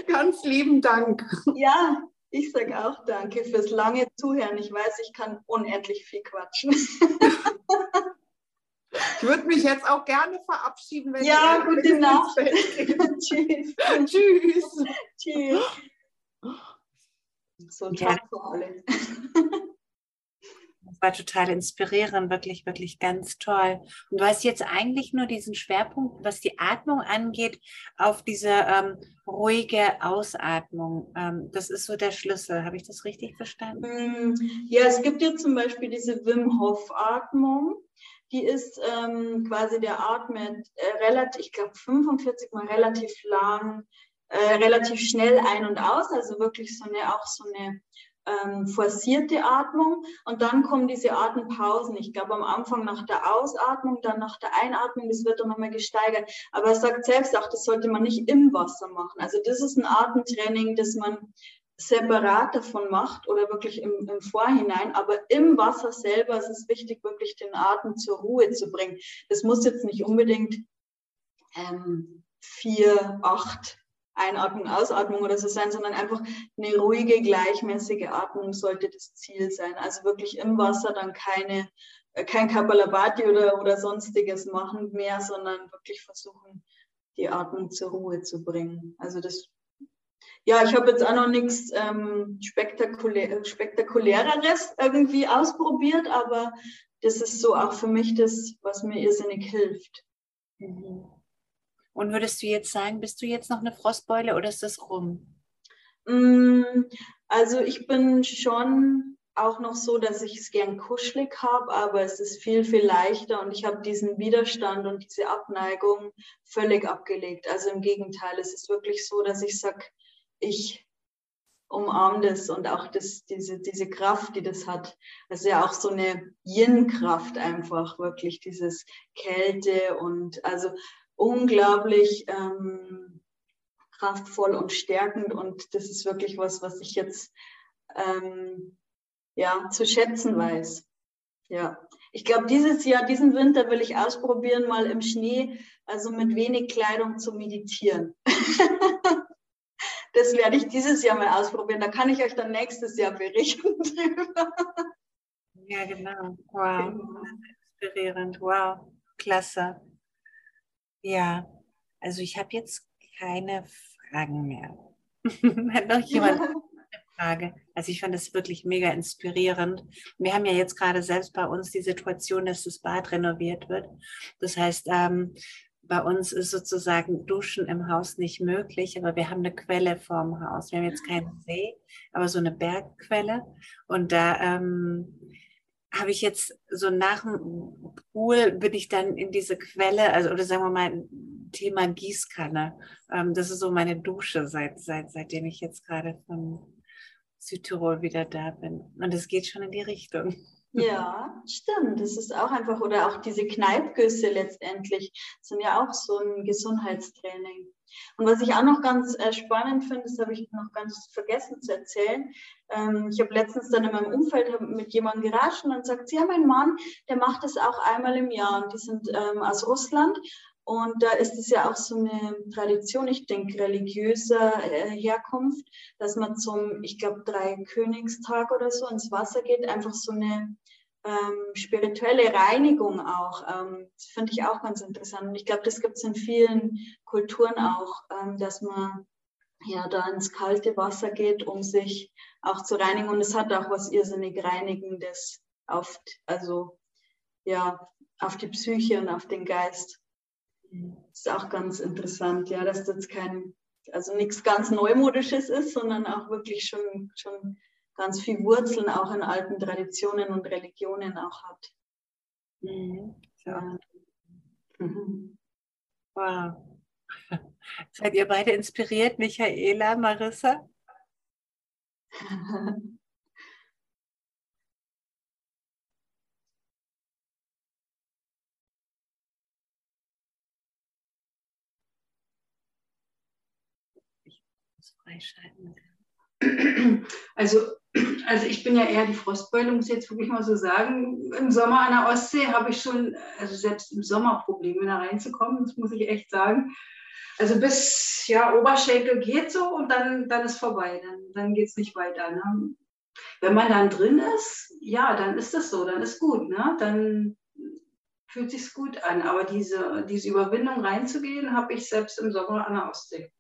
Ganz lieben Dank. Ja, ich sage auch danke fürs lange Zuhören. Ich weiß, ich kann unendlich viel quatschen. Ich würde mich jetzt auch gerne verabschieden. Wenn ja, gute Nacht. Tschüss. Tschüss. Tschüss. So ein Tag für alle. Das war total inspirierend, wirklich, wirklich ganz toll. Und du hast jetzt eigentlich nur diesen Schwerpunkt, was die Atmung angeht, auf diese ähm, ruhige Ausatmung. Ähm, das ist so der Schlüssel. Habe ich das richtig verstanden? Mm, ja, es gibt ja zum Beispiel diese Wim Hof Atmung. Die ist ähm, quasi der atmet äh, relativ, ich glaube 45 mal relativ lang äh, relativ schnell ein und aus, also wirklich so eine auch so eine ähm, forcierte Atmung und dann kommen diese Atempausen. Ich glaube am Anfang nach der Ausatmung, dann nach der Einatmung, das wird dann nochmal gesteigert. Aber er sagt selbst auch, das sollte man nicht im Wasser machen. Also das ist ein Atemtraining, das man separat davon macht oder wirklich im, im Vorhinein, aber im Wasser selber ist es wichtig, wirklich den Atem zur Ruhe zu bringen. Das muss jetzt nicht unbedingt ähm, vier, acht Einatmung, Ausatmung oder so sein, sondern einfach eine ruhige, gleichmäßige Atmung sollte das Ziel sein. Also wirklich im Wasser dann keine, äh, kein Kapalabhati oder, oder sonstiges machen mehr, sondern wirklich versuchen, die Atmung zur Ruhe zu bringen. Also das, ja, ich habe jetzt auch noch nichts ähm, spektakulär, spektakuläreres irgendwie ausprobiert, aber das ist so auch für mich das, was mir irrsinnig hilft. Mhm. Und würdest du jetzt sagen, bist du jetzt noch eine Frostbeule oder ist das rum? Mm, also ich bin schon auch noch so, dass ich es gern kuschelig habe, aber es ist viel, viel leichter und ich habe diesen Widerstand und diese Abneigung völlig abgelegt. Also im Gegenteil, es ist wirklich so, dass ich sage, ich umarme das und auch das, diese, diese Kraft, die das hat. Ist ja auch so eine Yin-Kraft einfach, wirklich dieses Kälte und also unglaublich ähm, kraftvoll und stärkend und das ist wirklich was, was ich jetzt ähm, ja, zu schätzen weiß. Ja, ich glaube, dieses Jahr, diesen Winter will ich ausprobieren, mal im Schnee, also mit wenig Kleidung zu meditieren. das werde ich dieses Jahr mal ausprobieren. Da kann ich euch dann nächstes Jahr berichten drüber. Ja, genau. Wow. Inspirierend. Wow. Klasse. Ja, also ich habe jetzt keine Fragen mehr. Hat noch jemand eine Frage? Also ich fand das wirklich mega inspirierend. Wir haben ja jetzt gerade selbst bei uns die Situation, dass das Bad renoviert wird. Das heißt, ähm, bei uns ist sozusagen Duschen im Haus nicht möglich, aber wir haben eine Quelle vorm Haus. Wir haben jetzt keinen See, aber so eine Bergquelle. Und da ähm, habe ich jetzt so nach dem Pool bin ich dann in diese Quelle, also oder sagen wir mal Thema Gießkanne. Ähm, das ist so meine Dusche seit, seit seitdem ich jetzt gerade von Südtirol wieder da bin. Und es geht schon in die Richtung. Ja, stimmt. Das ist auch einfach, oder auch diese Kneipgüsse letztendlich sind ja auch so ein Gesundheitstraining. Und was ich auch noch ganz äh, spannend finde, das habe ich noch ganz vergessen zu erzählen. Ähm, ich habe letztens dann in meinem Umfeld mit jemandem geratscht und dann sagt, sie haben einen Mann, der macht das auch einmal im Jahr und die sind ähm, aus Russland. Und da ist es ja auch so eine Tradition, ich denke, religiöser äh, Herkunft, dass man zum, ich glaube, drei Königstag oder so ins Wasser geht, einfach so eine ähm, spirituelle Reinigung auch. Ähm, das finde ich auch ganz interessant. Und ich glaube, das gibt es in vielen Kulturen auch, ähm, dass man ja da ins kalte Wasser geht, um sich auch zu reinigen. Und es hat auch was irrsinnig Reinigendes auf, also ja, auf die Psyche und auf den Geist. Das ist auch ganz interessant, ja, dass das kein, also nichts ganz Neumodisches ist, sondern auch wirklich schon, schon ganz viel Wurzeln auch in alten Traditionen und Religionen auch hat. Mhm. Ja. Mhm. Wow. Seid ihr beide inspiriert, Michaela, Marissa? ich freischalten. Also, also ich bin ja eher die Frostbeule, muss ich jetzt wirklich mal so sagen. Im Sommer an der Ostsee habe ich schon, also selbst im Sommer Probleme, da reinzukommen, das muss ich echt sagen. Also bis ja, Oberschenkel geht so und dann, dann ist vorbei, dann, dann geht es nicht weiter. Ne? Wenn man dann drin ist, ja, dann ist das so, dann ist gut, ne? dann fühlt sich gut an. Aber diese, diese Überwindung reinzugehen, habe ich selbst im Sommer an der Ostsee.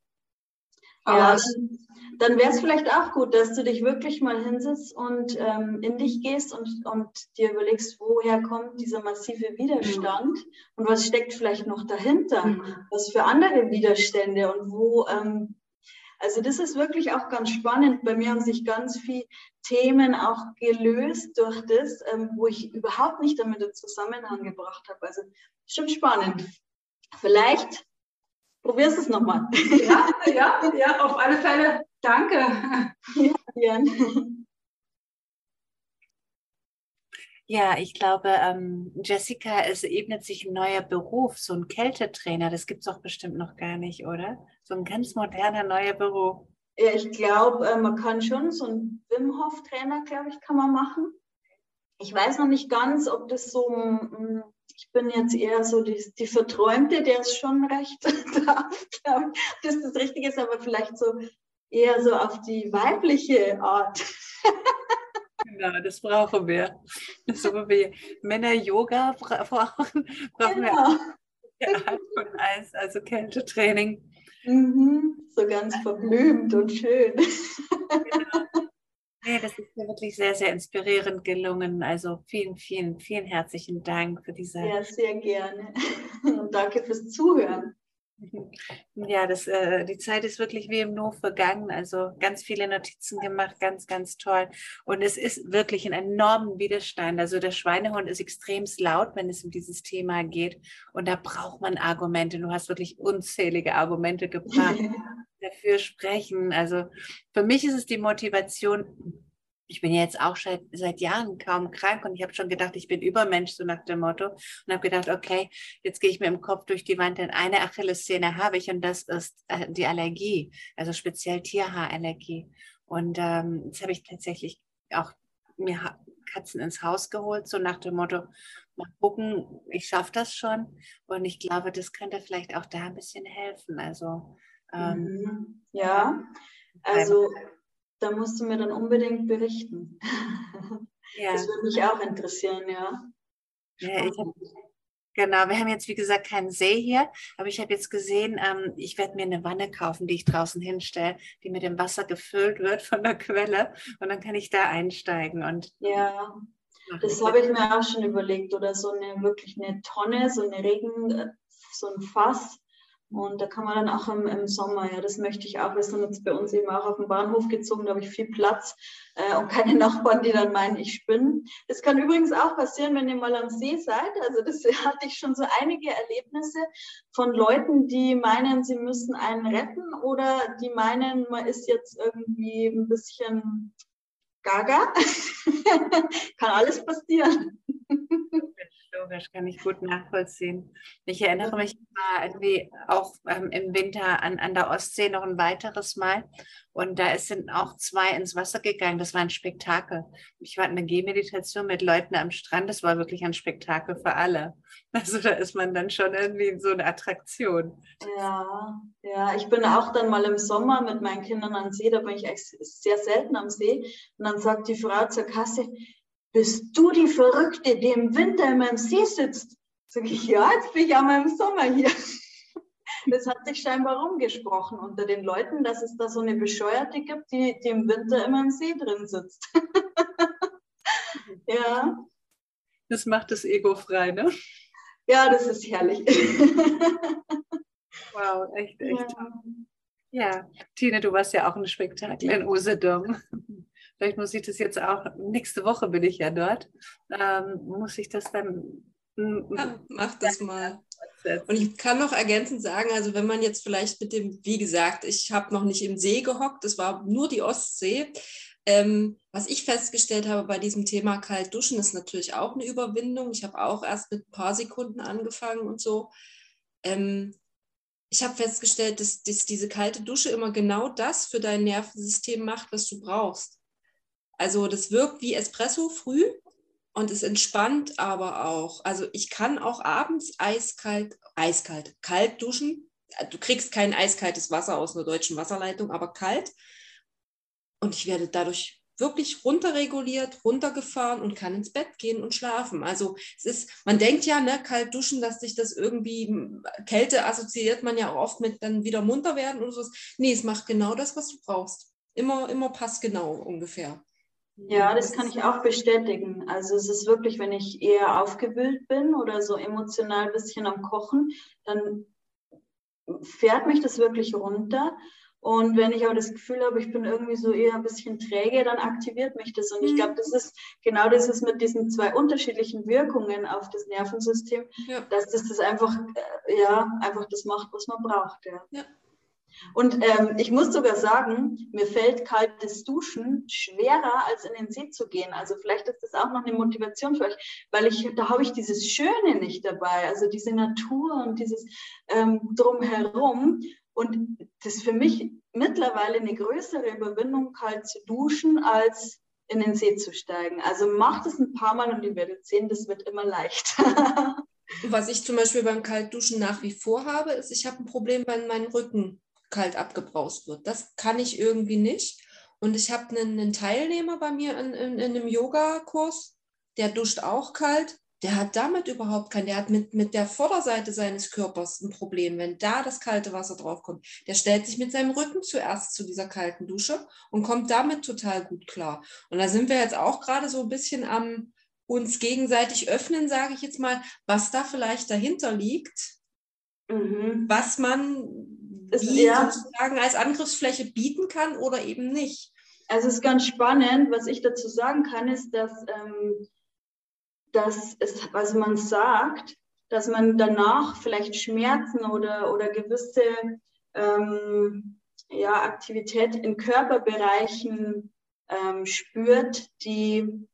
Aber ja, dann, dann wäre es vielleicht auch gut, dass du dich wirklich mal hinsetzt und ähm, in dich gehst und, und dir überlegst, woher kommt dieser massive Widerstand mhm. und was steckt vielleicht noch dahinter, mhm. was für andere Widerstände und wo. Ähm, also das ist wirklich auch ganz spannend. Bei mir haben sich ganz viele Themen auch gelöst durch das, ähm, wo ich überhaupt nicht damit in Zusammenhang gebracht habe. Also schon spannend. Vielleicht Probierst es nochmal. Ja, ja, ja, auf alle Fälle. Danke. Ja, Ja, ich glaube, ähm, Jessica, es ebnet sich ein neuer Beruf, so ein Kältetrainer. Das gibt es doch bestimmt noch gar nicht, oder? So ein ganz moderner neuer Beruf. Ja, ich glaube, äh, man kann schon so einen Wim Hof Trainer, glaube ich, kann man machen. Ich weiß noch nicht ganz, ob das so ein ich bin jetzt eher so die, die Verträumte, der ist schon recht da, glaube ich, dass das Richtige ist, aber vielleicht so eher so auf die weibliche Art. Genau, das brauchen wir. So wie wir Männer Yoga brauchen, brauchen genau. wir Art von Eis, also Kältetraining. Mhm, so ganz verblümt und schön. Genau. Nee, das ist mir wirklich sehr, sehr inspirierend gelungen. Also vielen, vielen, vielen herzlichen Dank für diese. Ja, sehr gerne. Und danke fürs Zuhören. Ja, das, äh, die Zeit ist wirklich wie im Nu vergangen. Also ganz viele Notizen gemacht, ganz, ganz toll. Und es ist wirklich ein enormen Widerstand. Also der Schweinehund ist extrem laut, wenn es um dieses Thema geht. Und da braucht man Argumente. Du hast wirklich unzählige Argumente gebracht. Dafür sprechen. Also für mich ist es die Motivation, ich bin jetzt auch seit, seit Jahren kaum krank und ich habe schon gedacht, ich bin Übermensch, so nach dem Motto. Und habe gedacht, okay, jetzt gehe ich mir im Kopf durch die Wand, denn eine Achillessehne habe ich und das ist äh, die Allergie, also speziell Tierhaarallergie. Und ähm, jetzt habe ich tatsächlich auch mir Katzen ins Haus geholt, so nach dem Motto, mal gucken, ich schaffe das schon. Und ich glaube, das könnte vielleicht auch da ein bisschen helfen. Also ähm, mhm. ja, also da musst du mir dann unbedingt berichten. Ja. Das würde mich auch interessieren, ja. ja hab, genau, wir haben jetzt wie gesagt keinen See hier, aber ich habe jetzt gesehen, ähm, ich werde mir eine Wanne kaufen, die ich draußen hinstelle, die mit dem Wasser gefüllt wird von der Quelle und dann kann ich da einsteigen. Und ja, das habe ich mir auch schon überlegt oder so eine wirklich eine Tonne, so eine Regen, äh, so ein Fass und da kann man dann auch im, im, Sommer, ja, das möchte ich auch. Wir sind jetzt bei uns eben auch auf den Bahnhof gezogen, da habe ich viel Platz äh, und keine Nachbarn, die dann meinen, ich spinne. Das kann übrigens auch passieren, wenn ihr mal am See seid. Also das hatte ich schon so einige Erlebnisse von Leuten, die meinen, sie müssen einen retten oder die meinen, man ist jetzt irgendwie ein bisschen gaga. kann alles passieren logisch, kann ich gut nachvollziehen. Ich erinnere mich irgendwie auch ähm, im Winter an, an der Ostsee noch ein weiteres Mal. Und da sind auch zwei ins Wasser gegangen. Das war ein Spektakel. Ich war in einer Gehmeditation mit Leuten am Strand. Das war wirklich ein Spektakel für alle. Also da ist man dann schon irgendwie so eine Attraktion. Ja, ja. Ich bin auch dann mal im Sommer mit meinen Kindern am See. Da bin ich sehr selten am See. Und dann sagt die Frau zur Kasse, bist du die Verrückte, die im Winter in meinem See sitzt? Sag ich, ja, jetzt bin ich auch mal im Sommer hier. das hat sich scheinbar rumgesprochen unter den Leuten, dass es da so eine Bescheuerte gibt, die, die im Winter immer im See drin sitzt. ja. Das macht das Ego frei, ne? Ja, das ist herrlich. wow, echt, echt. Ja. ja, Tine, du warst ja auch ein Spektakel in Usedom. Vielleicht muss ich das jetzt auch, nächste Woche bin ich ja dort, ähm, muss ich das dann. Ja, mach das mal. Und ich kann noch ergänzend sagen, also wenn man jetzt vielleicht mit dem, wie gesagt, ich habe noch nicht im See gehockt, das war nur die Ostsee. Ähm, was ich festgestellt habe bei diesem Thema kalt duschen, ist natürlich auch eine Überwindung. Ich habe auch erst mit ein paar Sekunden angefangen und so. Ähm, ich habe festgestellt, dass, dass diese kalte Dusche immer genau das für dein Nervensystem macht, was du brauchst. Also das wirkt wie Espresso früh und es entspannt aber auch. Also ich kann auch abends eiskalt, eiskalt, kalt duschen. Du kriegst kein eiskaltes Wasser aus einer deutschen Wasserleitung, aber kalt. Und ich werde dadurch wirklich runterreguliert, runtergefahren und kann ins Bett gehen und schlafen. Also es ist, man denkt ja, ne, kalt duschen, dass sich das irgendwie, Kälte assoziiert man ja auch oft mit dann wieder munter werden oder so. Nee, es macht genau das, was du brauchst. Immer, immer passgenau ungefähr. Ja, das kann ich auch bestätigen. Also es ist wirklich, wenn ich eher aufgewühlt bin oder so emotional ein bisschen am Kochen, dann fährt mich das wirklich runter. Und wenn ich aber das Gefühl habe, ich bin irgendwie so eher ein bisschen träge, dann aktiviert mich das. Und ich glaube, das ist genau das ist mit diesen zwei unterschiedlichen Wirkungen auf das Nervensystem, ja. dass das das einfach, äh, ja, einfach das macht, was man braucht. Ja. ja. Und ähm, ich muss sogar sagen, mir fällt kaltes Duschen schwerer, als in den See zu gehen. Also vielleicht ist das auch noch eine Motivation für euch, weil ich, da habe ich dieses Schöne nicht dabei, also diese Natur und dieses ähm, Drumherum. Und das ist für mich mittlerweile eine größere Überwindung, kalt zu duschen, als in den See zu steigen. Also macht es ein paar Mal und ihr werdet sehen, das wird immer leichter. Was ich zum Beispiel beim Kaltduschen nach wie vor habe, ist, ich habe ein Problem, wenn mein Rücken kalt abgebraust wird. Das kann ich irgendwie nicht. Und ich habe einen, einen, Teilnehmer bei mir in, in, in einem Yoga-Kurs, der duscht auch kalt. Der hat damit überhaupt kein, der hat mit, mit der Vorderseite seines Körpers ein Problem, wenn da das kalte Wasser draufkommt. Der stellt sich mit seinem Rücken zuerst zu dieser kalten Dusche und kommt damit total gut klar. Und da sind wir jetzt auch gerade so ein bisschen am uns gegenseitig öffnen, sage ich jetzt mal, was da vielleicht dahinter liegt, mhm. was man wie ja. sozusagen als Angriffsfläche bieten kann oder eben nicht. Also es ist ganz spannend, was ich dazu sagen kann, ist, dass, ähm, dass es, also man sagt, dass man danach vielleicht Schmerzen oder, oder gewisse ähm, ja, Aktivität in Körperbereichen ähm, spürt, die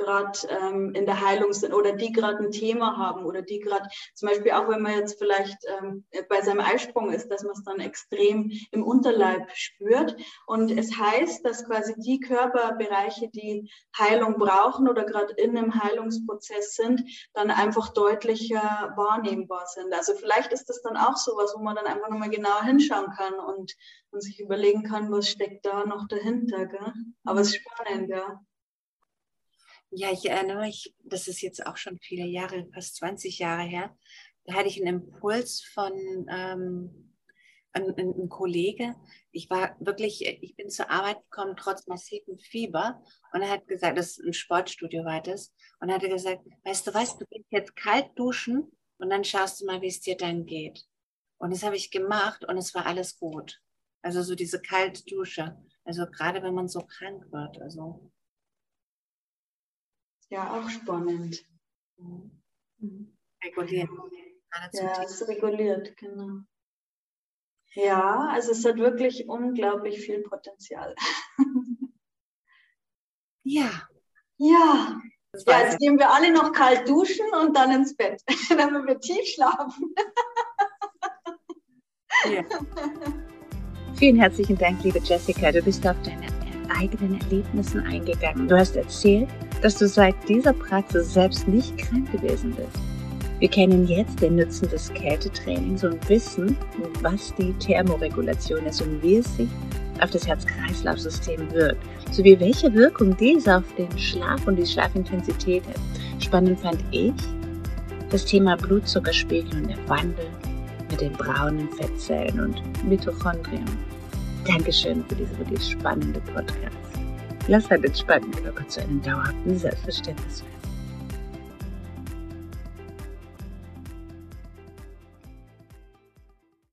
gerade ähm, in der Heilung sind oder die gerade ein Thema haben oder die gerade zum Beispiel auch, wenn man jetzt vielleicht ähm, bei seinem Eisprung ist, dass man es dann extrem im Unterleib spürt. Und es heißt, dass quasi die Körperbereiche, die Heilung brauchen oder gerade in einem Heilungsprozess sind, dann einfach deutlicher wahrnehmbar sind. Also vielleicht ist das dann auch sowas, wo man dann einfach nochmal genauer hinschauen kann und, und sich überlegen kann, was steckt da noch dahinter. Gell? Aber es ist spannend, ja. Ja, ich erinnere mich, das ist jetzt auch schon viele Jahre, fast 20 Jahre her. Da hatte ich einen Impuls von ähm, einem, einem Kollege. Ich war wirklich, ich bin zur Arbeit gekommen, trotz massivem Fieber. Und er hat gesagt, das ist ein Sportstudio war das. Und er hat gesagt, weißt du was, du gehst jetzt kalt duschen und dann schaust du mal, wie es dir dann geht. Und das habe ich gemacht und es war alles gut. Also so diese kalte Dusche. Also gerade wenn man so krank wird. Also ja, auch spannend. Mhm. Reguliert. Ja, es reguliert, genau. Ja, also es hat wirklich unglaublich viel Potenzial. ja. Ja. Ja, jetzt gehen wir alle noch kalt duschen und dann ins Bett, damit wir tief schlafen. ja. Vielen herzlichen Dank, liebe Jessica. Du bist auf deine eigenen Erlebnissen eingegangen. Du hast erzählt, dass du seit dieser Praxis selbst nicht krank gewesen bist. Wir kennen jetzt den Nutzen des Kältetrainings und wissen, was die Thermoregulation ist und wie es sich auf das Herz-Kreislauf-System wirkt, sowie welche Wirkung dies auf den Schlaf und die Schlafintensität hat. Spannend fand ich das Thema Blutzuckerspiegel und der Wandel mit den braunen Fettzellen und Mitochondrien. Dankeschön für diese wirklich spannende Podcast. Lass halt den spannenden Körper zu einem dauerhaften Selbstverständnis werden.